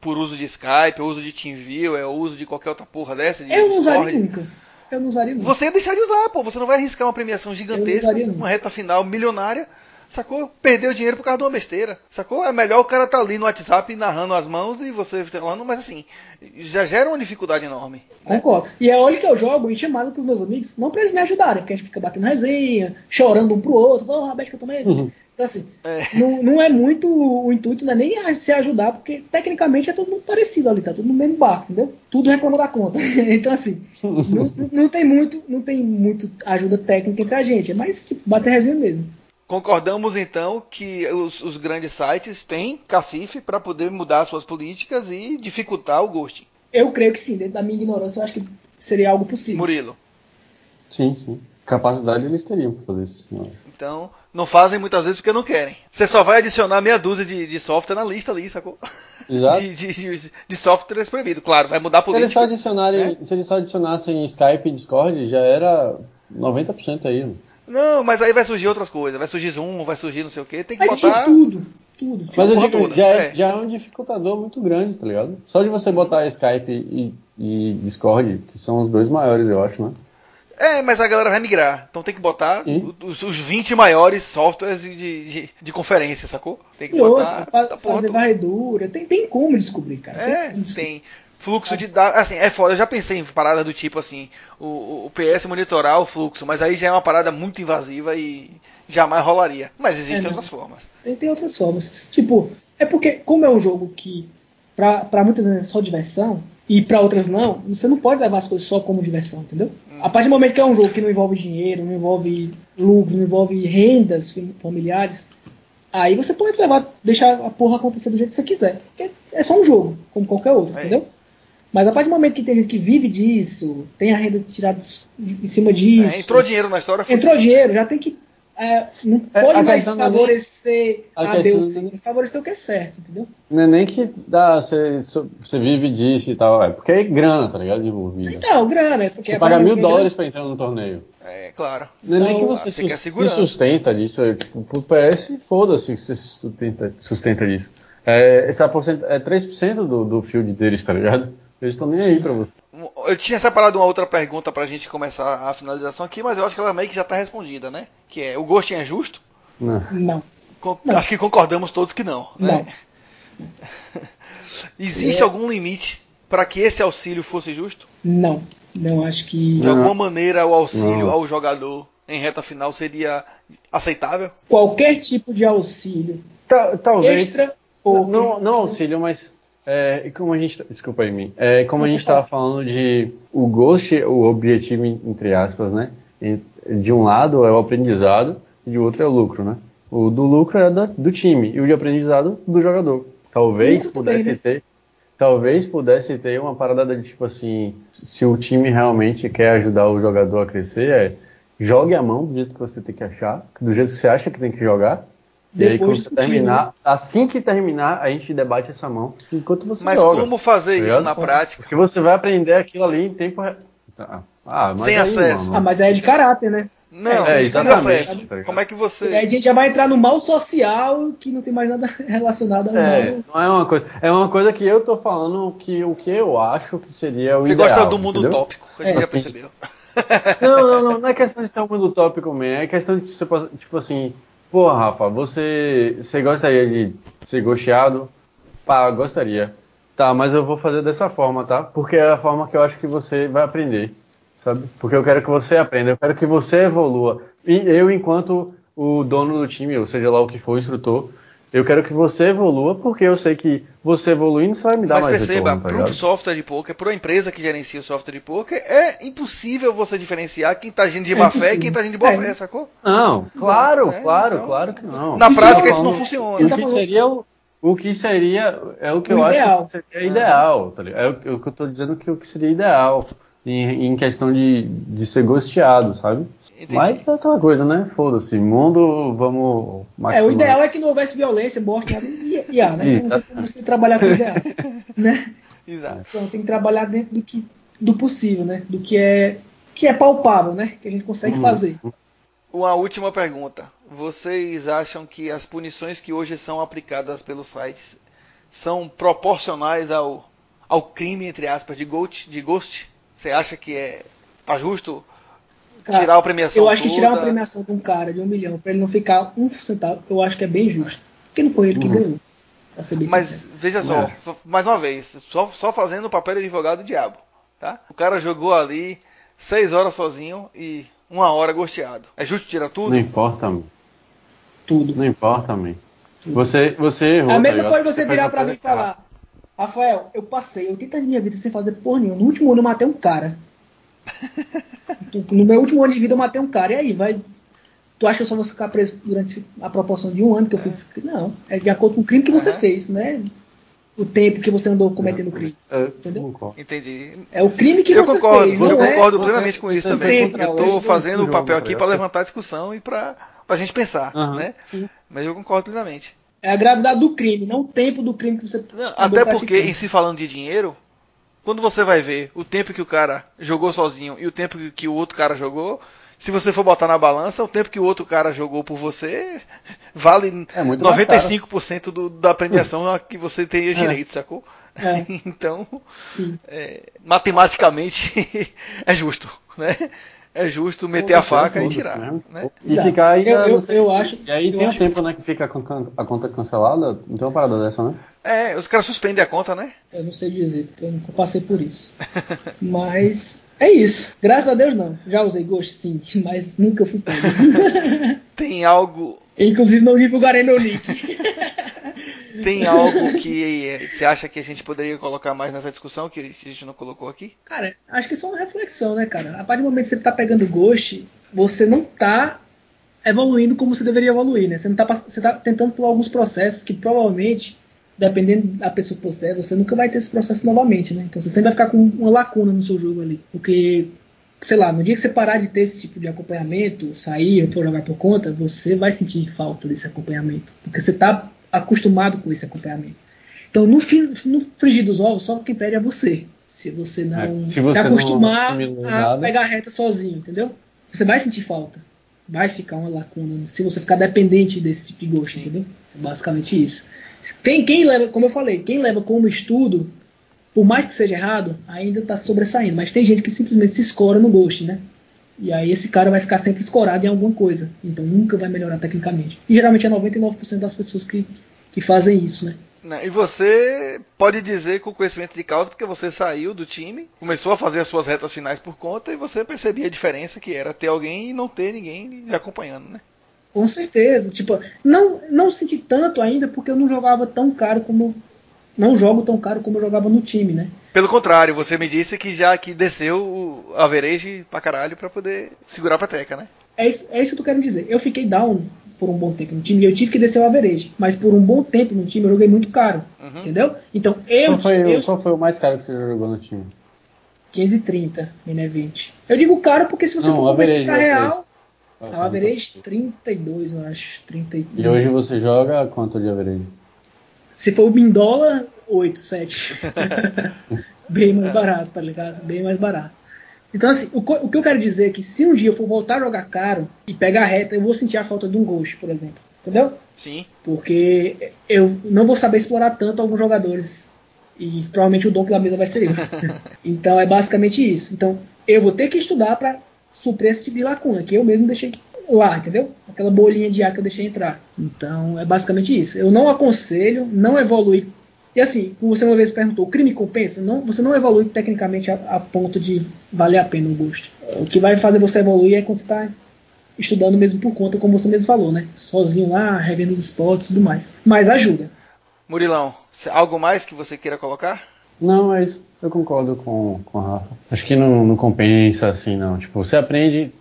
por uso de Skype, uso de TeamViewer, é, uso de qualquer outra porra dessa, de Eu não usaria Discord, nunca. Eu não usaria nunca. você ia deixar de usar, pô. Você não vai arriscar uma premiação gigantesca, uma reta final milionária, sacou? Perder o dinheiro por causa de uma besteira, sacou? É melhor o cara tá ali no WhatsApp narrando as mãos e você falando, mas assim, já gera uma dificuldade enorme. né? Concordo. E é olha que eu jogo em chamada com os meus amigos, não pra eles me ajudarem, porque a gente fica batendo resenha, chorando um pro outro, ô, Rabete que eu tomei resenha. Uhum. Então, assim, É. não, não é muito o intuito, não é nem se ajudar, porque tecnicamente é todo mundo parecido ali, tá todo mundo no mesmo barco, entendeu? Tudo reclama da conta. então, assim, não, não tem muito, não tem muito ajuda técnica entre a gente, é mais tipo, bater resenha mesmo. Concordamos então que os, os grandes sites têm cacife para poder mudar suas políticas e dificultar o ghosting. Eu creio que sim, dentro da minha ignorância, eu acho que seria algo possível. Murilo. Sim, sim. Capacidade eles teriam pra fazer isso. Então, não fazem muitas vezes porque não querem. Você só vai adicionar meia dúzia de, de software na lista ali, sacou? Exato. De, de, de, de softwares. Claro, vai mudar a Se eles, só política. adicionarem, né? se eles só adicionassem Skype e Discord, já era 90% aí. mano. Não, mas aí vai surgir outras coisas. Vai surgir Zoom, vai surgir não sei o que. Tem que Mas tinha botar. tudo, tudo. Mas eu digo, toda, já, é, é. já é um dificultador muito grande, tá ligado? Só de você botar Skype e, e Discord, que são os dois maiores, eu acho, né? É, mas a galera vai migrar. Então tem que botar Sim. os, os 20 maiores softwares de, de, de conferência, sacou? Tem que E botar. outra, fazer toda. varredura. Tem, tem como descobrir, cara. É, descobrir. tem fluxo de dados. Assim, é foda. Eu já pensei em parada do tipo assim, o, o- PS monitorar o fluxo, mas aí já é uma parada muito invasiva e jamais rolaria. Mas existem É, outras formas. Tem, tem outras formas. Tipo, é porque, como é um jogo que pra muitas vezes é só diversão, e pra outras não, você não pode levar as coisas só como diversão, entendeu? A partir do momento que é um jogo que não envolve dinheiro, não envolve lucro, não envolve rendas familiares, aí você pode levar, deixar a porra acontecer do jeito que você quiser. Porque é só um jogo, como qualquer outro, É. entendeu? Mas a partir do momento que tem gente que vive disso, tem a renda tirada em cima disso. É, entrou dinheiro na história. foi- Entrou dinheiro, já tem que. É, não É, pode mais é nem- favorecer a a, Deus, é sim. Favorecer o que é certo, entendeu? Não é nem que dá, você, você vive disso e tal, é porque é grana, tá ligado? Envolvida. Então, grana, é porque Você a paga mil dólares pra entrar no torneio. É, claro. Não é nem que Então, você, se sustenta disso. É, tipo, pro PS, foda-se que você se sustenta, sustenta disso. É, essa porcent... é 3% do, do field deles, tá ligado? Eles estão nem aí pra você. Eu tinha separado uma outra pergunta pra gente começar a finalização aqui, mas eu acho que ela meio que já tá respondida, né? Que é, o Ghost é justo? Não. Con- Não. Acho que concordamos todos que não. Né? não, Existe É. algum limite para que esse auxílio fosse justo? não. Não acho que. De Não. alguma maneira o auxílio Não. ao jogador em reta final seria aceitável? Qualquer tipo de auxílio Ta- talvez. extra Não, ou. não, não auxílio, mas. É, como a gente. Desculpa aí, mim. É, como a gente pode tava falando de. O Ghost, o objetivo, entre aspas, né? De um lado é o aprendizado e de outro é o lucro, né? O do lucro é da- do time e o de aprendizado do jogador. Talvez também, pudesse né? ter. Talvez pudesse ter uma parada de tipo assim, se o time realmente quer ajudar o jogador a crescer, é jogue a mão do jeito que você tem que achar, do jeito que você acha que tem que jogar. E aí, Depois quando você terminar, assim que terminar, a gente debate essa mão enquanto você Mas joga. como fazer tá isso ligado? na prática? Porque você vai aprender aquilo ali em tempo. re- Ah, mas Sem aí, acesso. mano, Ah, mas aí é de caráter, né? Não, É, exatamente, acesso. tá? Como é que E aí você. a gente já vai entrar no mal social que não tem mais nada relacionado ao É, mal. não é uma coisa. É uma coisa que eu tô falando que o que eu acho que seria o Você ideal. gosta do mundo entendeu? utópico, a gente É, já assim. percebeu. Não, não, não, não é questão de ser um mundo utópico mesmo, é questão de você, tipo assim, pô, Rafa, você, você gostaria de ser gosteado? Pá, gostaria. Tá, mas eu vou fazer dessa forma, tá? Porque é a forma que eu acho que você vai aprender, sabe? Porque eu quero que você aprenda, eu quero que você evolua. E eu, enquanto o dono do time, ou seja lá o que for, o instrutor, eu quero que você evolua, porque eu sei que você evoluindo, você vai me dar Mas mais perceba, retorno, tá para o software de poker, para a empresa que gerencia o software de poker, é impossível você diferenciar quem tá agindo de É má fé e quem tá agindo de boa É. fé, sacou? Não, claro, É, claro, então, claro que não. Na Isso prática eu isso não funciona. O que falando- seria o, o que seria é o que O eu ideal. acho que seria ideal, tá ligado? É o, é o que eu tô dizendo que o que seria ideal em, em questão de, de ser gosteado, sabe? Entendi. Mas é aquela coisa, né? Foda-se, mundo, vamos É, o ideal é que não houvesse violência, morte, nada, e, e há, né? Não tem como você trabalhar com o ideal, né? Exato. Então tem que trabalhar dentro do que do possível, né? Do que é que é palpável, né? Que a gente consegue Uhum. fazer. Uma última pergunta. Vocês acham que as punições que hoje são aplicadas pelos sites são proporcionais ao, ao crime, entre aspas, de Ghost? De ghost? Você acha que é tá justo Cara, tirar a premiação Eu acho que tirar uma toda? premiação de um cara de um milhão pra ele não ficar um centavo, eu acho que é bem justo. Porque não foi ele que Uhum. ganhou. Pra ser bem Mas sincero. veja só, É. só- mais uma vez, só, só fazendo o papel de advogado do diabo, tá? O cara jogou ali seis horas sozinho e uma hora gosteado. É justo tirar tudo? Não importa, man. Tudo. não importa, man. Você, você errou, A tá mesma coisa você virar a pra mim e falar, Rafael, eu passei 80 anos de minha vida sem fazer porra nenhuma. No último ano eu matei um cara. no meu último ano de vida eu matei um cara. E aí, vai. Tu acha que eu só vou ficar preso durante a proporção de um ano que eu fiz? Não, é de acordo com o crime que você fez, não é o tempo que você andou cometendo o crime. É, Entendeu? concordo. Entendi. É o crime que eu você concordo, fez, eu é? concordo você- plenamente com isso você também. tem Eu a do- fazendo do o papel aqui para levantar a discussão e para pra gente pensar, Aham, né? sim. Mas eu concordo plenamente. É a gravidade do crime, não o tempo do crime que você Não, até porque, em se falando de dinheiro, quando você vai ver o tempo que o cara jogou sozinho e o tempo que- o outro cara jogou, se você for botar na balança, o tempo que o outro cara jogou por você vale É muito mais 95% do, da premiação a que você teria direito, sacou? É. Então, é, matematicamente é justo, né? É justo meter a faca e tirar, mesmo. né? E Exato. ficar aí. Eu- eu- eu acho- E aí eu tem acho o tempo, né, que fica a con- a conta cancelada. Não tem uma parada dessa, né? É, os caras suspendem a conta, né? Eu não sei dizer, porque eu nunca passei por isso. Mas é isso. Graças a Deus não. Já usei Ghost, sim, mas nunca fui pego. Tem algo Inclusive não divulgarei meu nick. Tem algo que você acha que a gente poderia colocar mais nessa discussão que a gente não colocou aqui? Cara, acho que é só uma reflexão, né, cara? A partir do momento que você tá pegando Ghost, você não tá evoluindo como você deveria evoluir, né? Você não tá, você tá tentando pular alguns processos que provavelmente, dependendo da pessoa que você é, você nunca vai ter esse processo novamente, né? Então você sempre vai ficar com uma lacuna no seu jogo ali. Porque, sei lá, no dia que você parar de ter esse tipo de acompanhamento, sair ou for jogar por conta, você vai sentir falta desse acompanhamento. Porque você tá acostumado com esse acompanhamento. Então, no, no frigir dos ovos, só quem perde é você. Se você não É, se se, você não acostumar assimilou a pegar a reta sozinho, entendeu? Você vai sentir falta. Vai ficar uma lacuna se você ficar dependente desse tipo de gosto, entendeu? É basicamente isso. Quem, quem leva, como eu falei, quem leva como estudo, por mais que seja errado, ainda está sobressaindo. Mas tem gente que simplesmente se escora no Ghost, né? E aí esse cara vai ficar sempre escorado em alguma coisa. Então nunca vai melhorar tecnicamente. E geralmente é 99% das pessoas que, que fazem isso, né? E você pode dizer com conhecimento de causa, porque você saiu do time, começou a fazer as suas retas finais por conta e você percebia a diferença que era ter alguém e não ter ninguém acompanhando, né? Com certeza. Tipo, não, não senti tanto ainda porque eu não jogava tão caro como. Não jogo tão caro como eu jogava no time, né? Pelo contrário, você me disse que já que desceu o average pra caralho pra poder segurar a peteca, né? É isso, é isso que eu quero dizer. Eu fiquei down por um bom tempo no time e eu tive que descer o average. Mas por um bom tempo no time eu joguei muito caro. Uhum. Entendeu? Então eu. Qual foi, o- eu qual foi o mais caro que você já jogou no time? 15 e 30, Miné 20. Eu digo caro porque se você Não, for o average, pra o real. average. A average 32, eu acho. 30 e- E hoje você joga quanto de average? Se for em dólar, 8, 7. Bem mais barato, tá ligado? Bem mais barato. Então, assim, o, o que eu quero dizer é que se um dia eu for voltar a jogar caro e pegar a reta, eu vou sentir a falta de um ghost, por exemplo. Entendeu? Sim. Porque eu não vou saber explorar tanto alguns jogadores. E provavelmente o dono da mesa vai ser eu. então é basicamente isso. Então eu vou ter que estudar para suprir esse tipo de lacuna que eu mesmo deixei lá, entendeu? Aquela bolinha de ar que eu deixei entrar. Então é basicamente isso. Eu não aconselho, não evolui. E assim, como você uma vez perguntou, o crime compensa? Não, você não evolui tecnicamente a, a ponto de valer a pena o gosto. O que vai fazer você evoluir é quando você está estudando mesmo por conta, como você mesmo falou, né? Sozinho lá, revendo os esportes e tudo mais. Mas ajuda. Murilão, algo mais que você queira colocar? Não, é isso. Eu concordo com, com a Rafa. Acho que não, não compensa assim, não. Tipo, você aprende.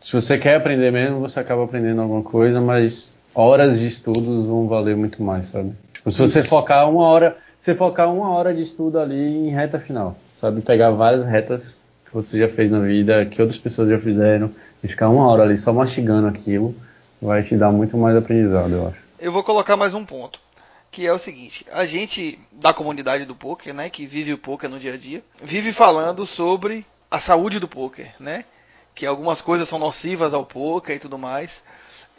Se você quer aprender mesmo, você acaba aprendendo alguma coisa, mas horas de estudos vão valer muito mais, sabe? Tipo, se você focar uma hora. Você focar uma hora de estudo ali em reta final, sabe? Pegar várias retas que você já fez na vida, que outras pessoas já fizeram, e ficar uma hora ali só mastigando aquilo, vai te dar muito mais aprendizado, eu acho. Eu vou colocar mais um ponto, que é o seguinte: a gente da comunidade do poker, né, que vive o poker no dia a dia, vive falando sobre a saúde do poker, né? Que algumas coisas são nocivas ao poker e tudo mais,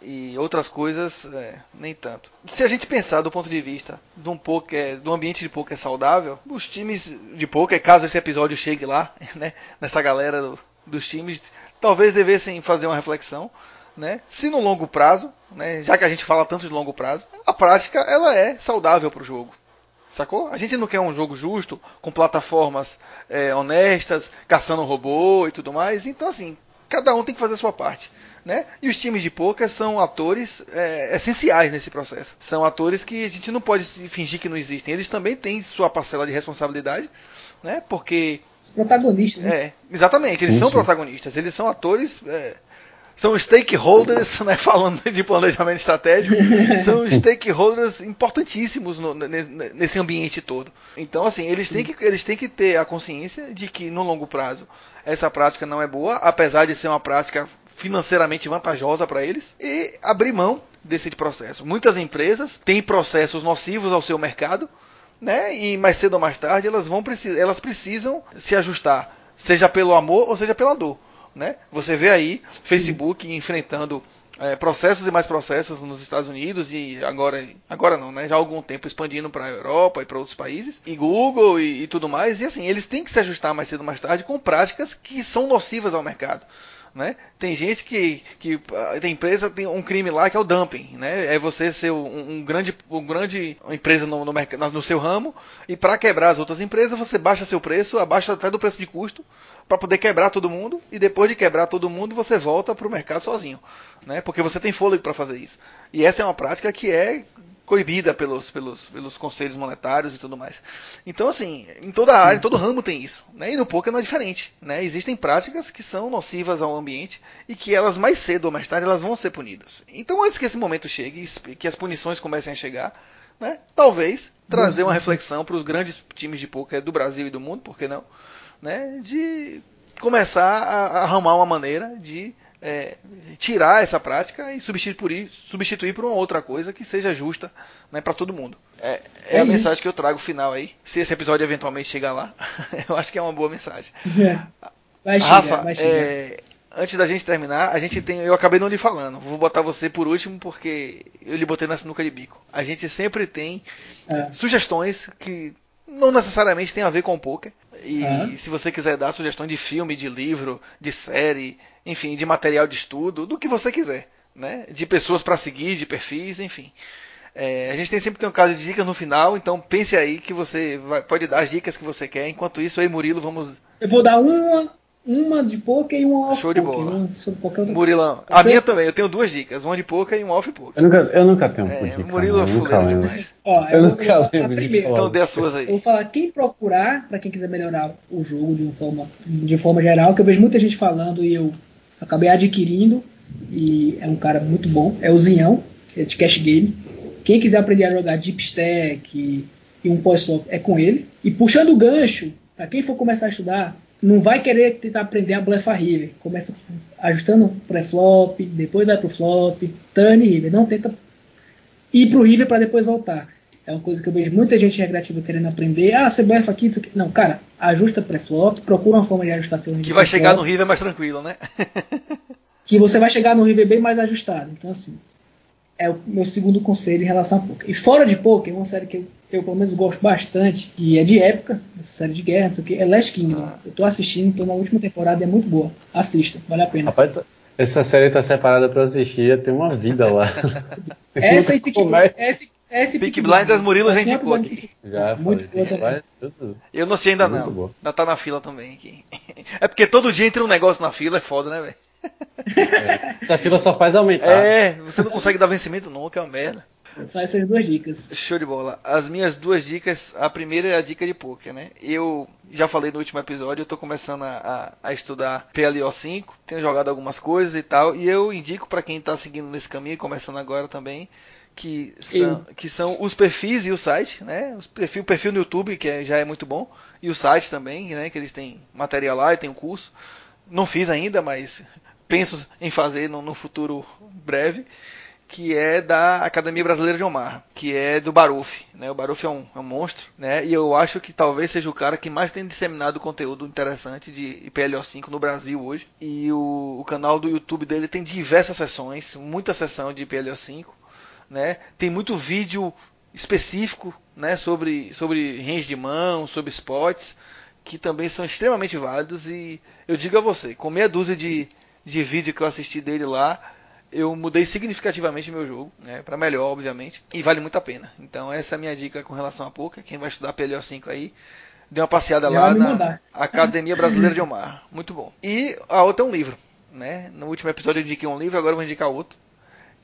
e outras coisas é, nem tanto. Se a gente pensar do ponto de vista de um poker, do ambiente de poker saudável, os times de poker, caso esse episódio chegue lá, né, nessa galera do- dos times, talvez devessem fazer uma reflexão né? Se no longo prazo, né, já que a gente fala tanto de longo prazo, a prática ela é saudável para o jogo. Sacou? A gente não quer um jogo justo, com plataformas é, honestas, caçando robô e tudo mais. Então, assim, cada um tem que fazer a sua parte. Né? E os times de poker são atores é, essenciais nesse processo. São atores que a gente não pode fingir que não existem. Eles também têm sua parcela de responsabilidade, né? porque Os protagonistas, né? é, exatamente, eles Sim, são protagonistas, eles são atores, é, são stakeholders, né, falando de planejamento estratégico, são stakeholders importantíssimos no- ne- nesse ambiente todo. Então, assim, eles têm, que, eles têm que ter a consciência de que no longo prazo essa prática não é boa, apesar de ser uma prática financeiramente vantajosa para eles e abrir mão desse processo. Muitas empresas têm processos nocivos ao seu mercado, né? E mais cedo ou mais tarde elas vão elas precisam se ajustar, seja pelo amor ou seja pela dor, né? Você vê aí Facebook Sim. enfrentando é, processos e mais processos nos Estados Unidos e agora, agora não, né? Já há algum tempo expandindo para a Europa e para outros países, e Google e, e, tudo mais. E assim, eles têm que se ajustar mais cedo ou mais tarde com práticas que são nocivas ao mercado. Né? Tem gente que, que ah, tem empresa tem um crime lá que é o dumping, né? É você ser um, um grande, um grande empresa no, no, no seu ramo e para quebrar as outras empresas você baixa seu preço, abaixa até do preço de custo para poder quebrar todo mundo e depois de quebrar todo mundo você volta para o mercado sozinho, né? Porque você tem fôlego para fazer isso. E essa é uma prática que é coibida pelos, pelos, pelos conselhos monetários e tudo mais. Então, assim, em toda área, em todo ramo tem isso. Né? E no poker não é diferente. Né? Existem práticas que são nocivas ao ambiente e que elas, mais cedo ou mais tarde, elas vão ser punidas. Então, antes que esse momento chegue, que as punições comecem a chegar, né? talvez trazer uma reflexão para os grandes times de poker do Brasil e do mundo, por que não? Né? De começar a arrumar uma maneira de é, tirar essa prática e substituir, substituir por uma outra coisa que seja justa né, para todo mundo. É, é, é a isso. mensagem que eu trago final aí. Se esse episódio eventualmente chegar lá, eu acho que é uma boa mensagem. É. Vai chegar, Rafa, vai chegar. É, antes da gente terminar, a gente tem. Eu acabei não lhe falando. Vou botar você por último porque eu lhe botei na sinuca de bico. A gente sempre tem é. sugestões que não necessariamente tem a ver com poker. E uhum. se você quiser dar sugestão de filme, de livro, de série, enfim, de material de estudo, do que você quiser, né? De pessoas para seguir, de perfis, enfim. É, a gente tem sempre tem um caso de dicas no final, então pense aí que você vai, pode dar as dicas que você quer. Enquanto isso, eu e Murilo vamos. Eu vou dar uma uma de poker e uma off Show de bola. Murilão. A minha também, eu tenho duas dicas, uma de poker e uma off poker. Eu nunca, eu nunca tenho é, dica. Murilo é fuleiro demais. Ó, eu, eu nunca lembro. Primeiro. Então dê as suas aí. Eu vou falar quem procurar, para quem quiser melhorar o jogo de uma forma, de forma geral, que eu vejo muita gente falando e eu acabei adquirindo, e é um cara muito bom, é o Zinhão, que é de Cash Game. Quem quiser aprender a jogar Deep Stack e, e um pós-flop é com ele. E puxando o gancho, para quem for começar a estudar, não vai querer tentar aprender a blefar river. Começa ajustando pré-flop, depois vai pro flop, turn river. Não tenta ir pro river para depois voltar. É uma coisa que eu vejo muita gente recreativa querendo aprender. Ah, você blefa aqui, isso aqui. Não, cara, ajusta pré-flop, procura uma forma de ajustar seu river. Que vai chegar no river mais tranquilo, né? que você vai chegar no river bem mais ajustado. Então, assim, é o meu segundo conselho em relação a poker. E fora de poker, uma série que eu eu pelo menos gosto bastante, que é de época, essa série de guerra, não sei o que, é Last Kingdom. Ah. Eu tô assistindo, tô na última temporada, é muito boa. Assista, vale a pena. Rapaz, essa série tá separada pra assistir, já tem uma vida lá. essa e essa Peak Blinders, Murilo já indicou aqui. Já, muito boa também. Eu não sei ainda muito não, boa. ainda tá na fila também aqui. É porque todo dia entra um negócio na fila, é foda, né, velho? É. Essa fila só faz aumentar. É, você não consegue dar vencimento nunca, é uma merda. Só essas duas dicas. Show de bola. As minhas duas dicas, a primeira é a dica de poker, né? Eu já falei no último episódio, eu tô começando a, a, a estudar PLO5, tenho jogado algumas coisas e tal, e eu indico para quem tá seguindo nesse caminho, começando agora também, que são, que são os perfis e o site, né? Os perfil, o perfil no YouTube, que é, já é muito bom, e o site também, né? Que eles têm material lá e tem um curso. Não fiz ainda, mas penso em fazer no, no futuro breve que é da Academia Brasileira de Omar, que é do Baruf. Né? O Baruf é um, é um, monstro, né? e eu acho que talvez seja o cara que mais tem disseminado conteúdo interessante de IPLO5 no Brasil hoje. E o, o canal do YouTube dele tem diversas sessões, muita sessão de IPLO5. Né? Tem muito vídeo específico né? sobre, sobre range de mão, sobre spots, que também são extremamente válidos. E eu digo a você, com meia dúzia de, de vídeo que eu assisti dele lá, eu mudei significativamente meu jogo, né, para melhor, obviamente, e vale muito a pena. Então essa é a minha dica com relação a poker. Quem vai estudar PLO 5 aí, dê uma passeada lá na Academia Brasileira de Omar. Muito bom. E a outra é um livro, né? No último episódio eu indiquei um livro, agora eu vou indicar outro,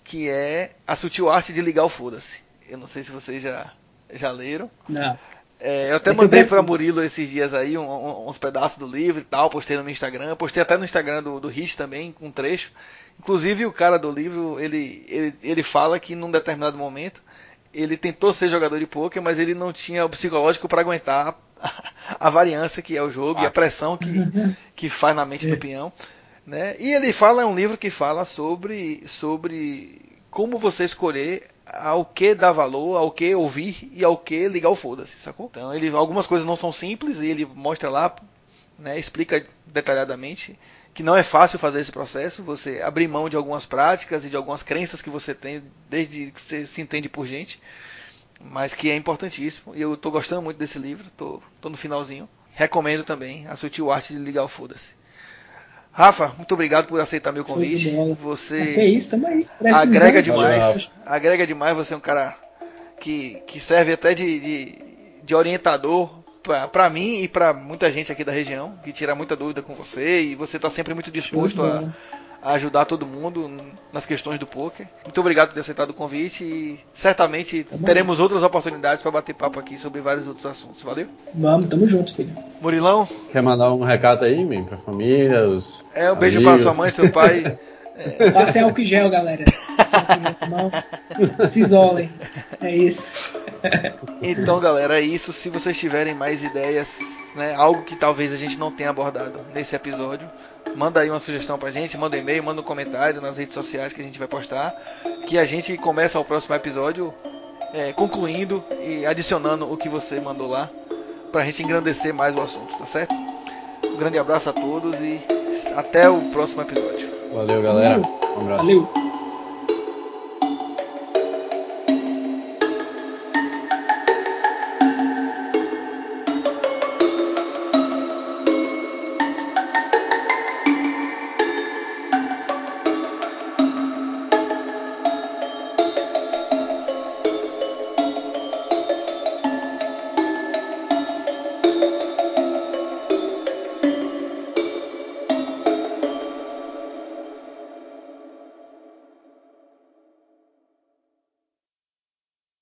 que é A Sutil Arte de Ligar o Foda-se. Eu não sei se vocês já já leram. Não. É, eu até Esse mandei para Murilo esses dias aí um, um, uns pedaços do livro e tal, postei no meu Instagram, postei até no Instagram do, do Rich também, com um trecho. Inclusive o cara do livro, ele, ele, ele fala que num determinado momento ele tentou ser jogador de poker, mas ele não tinha o psicológico para aguentar a, a, variância que é o jogo ah. e a pressão que, que faz na mente do peão. Né? E ele fala, é um livro que fala sobre, sobre como você escolher ao que dar valor, ao que ouvir e ao que ligar o foda-se, sacou? Então, ele, algumas coisas não são simples e ele mostra lá, né, explica detalhadamente que não é fácil fazer esse processo, você abrir mão de algumas práticas e de algumas crenças que você tem desde que você se entende por gente, mas que é importantíssimo. E eu estou gostando muito desse livro, estou no finalzinho. Recomendo também a sutil arte de ligar o foda-se. Rafa, muito obrigado por aceitar meu convite. Você é isso, também. agrega demais. agrega demais. Você é um cara que, que serve até de, de, de orientador para mim e para muita gente aqui da região, que tira muita dúvida com você e você está sempre muito disposto a, a, ajudar todo mundo nas questões do poker. Muito obrigado por ter aceitado o convite e certamente tá teremos outras oportunidades para bater papo aqui sobre vários outros assuntos. Valeu? Vamos, tamo junto, filho. Murilão? Quer mandar um recado aí, man, pra família, os É, um beijo para sua mãe, seu pai. É. Passem álcool gel, galera. Se isolem. É isso. Então, galera, é isso. Se vocês tiverem mais ideias, né, algo que talvez a gente não tenha abordado nesse episódio, manda aí uma sugestão pra gente, manda um e-mail, manda um comentário nas redes sociais que a gente vai postar. Que a gente começa o próximo episódio é, concluindo e adicionando o que você mandou lá pra gente engrandecer mais o assunto, tá certo? Um grande abraço a todos e até o próximo episódio. Valeu, galera. Um abraço. Valeu.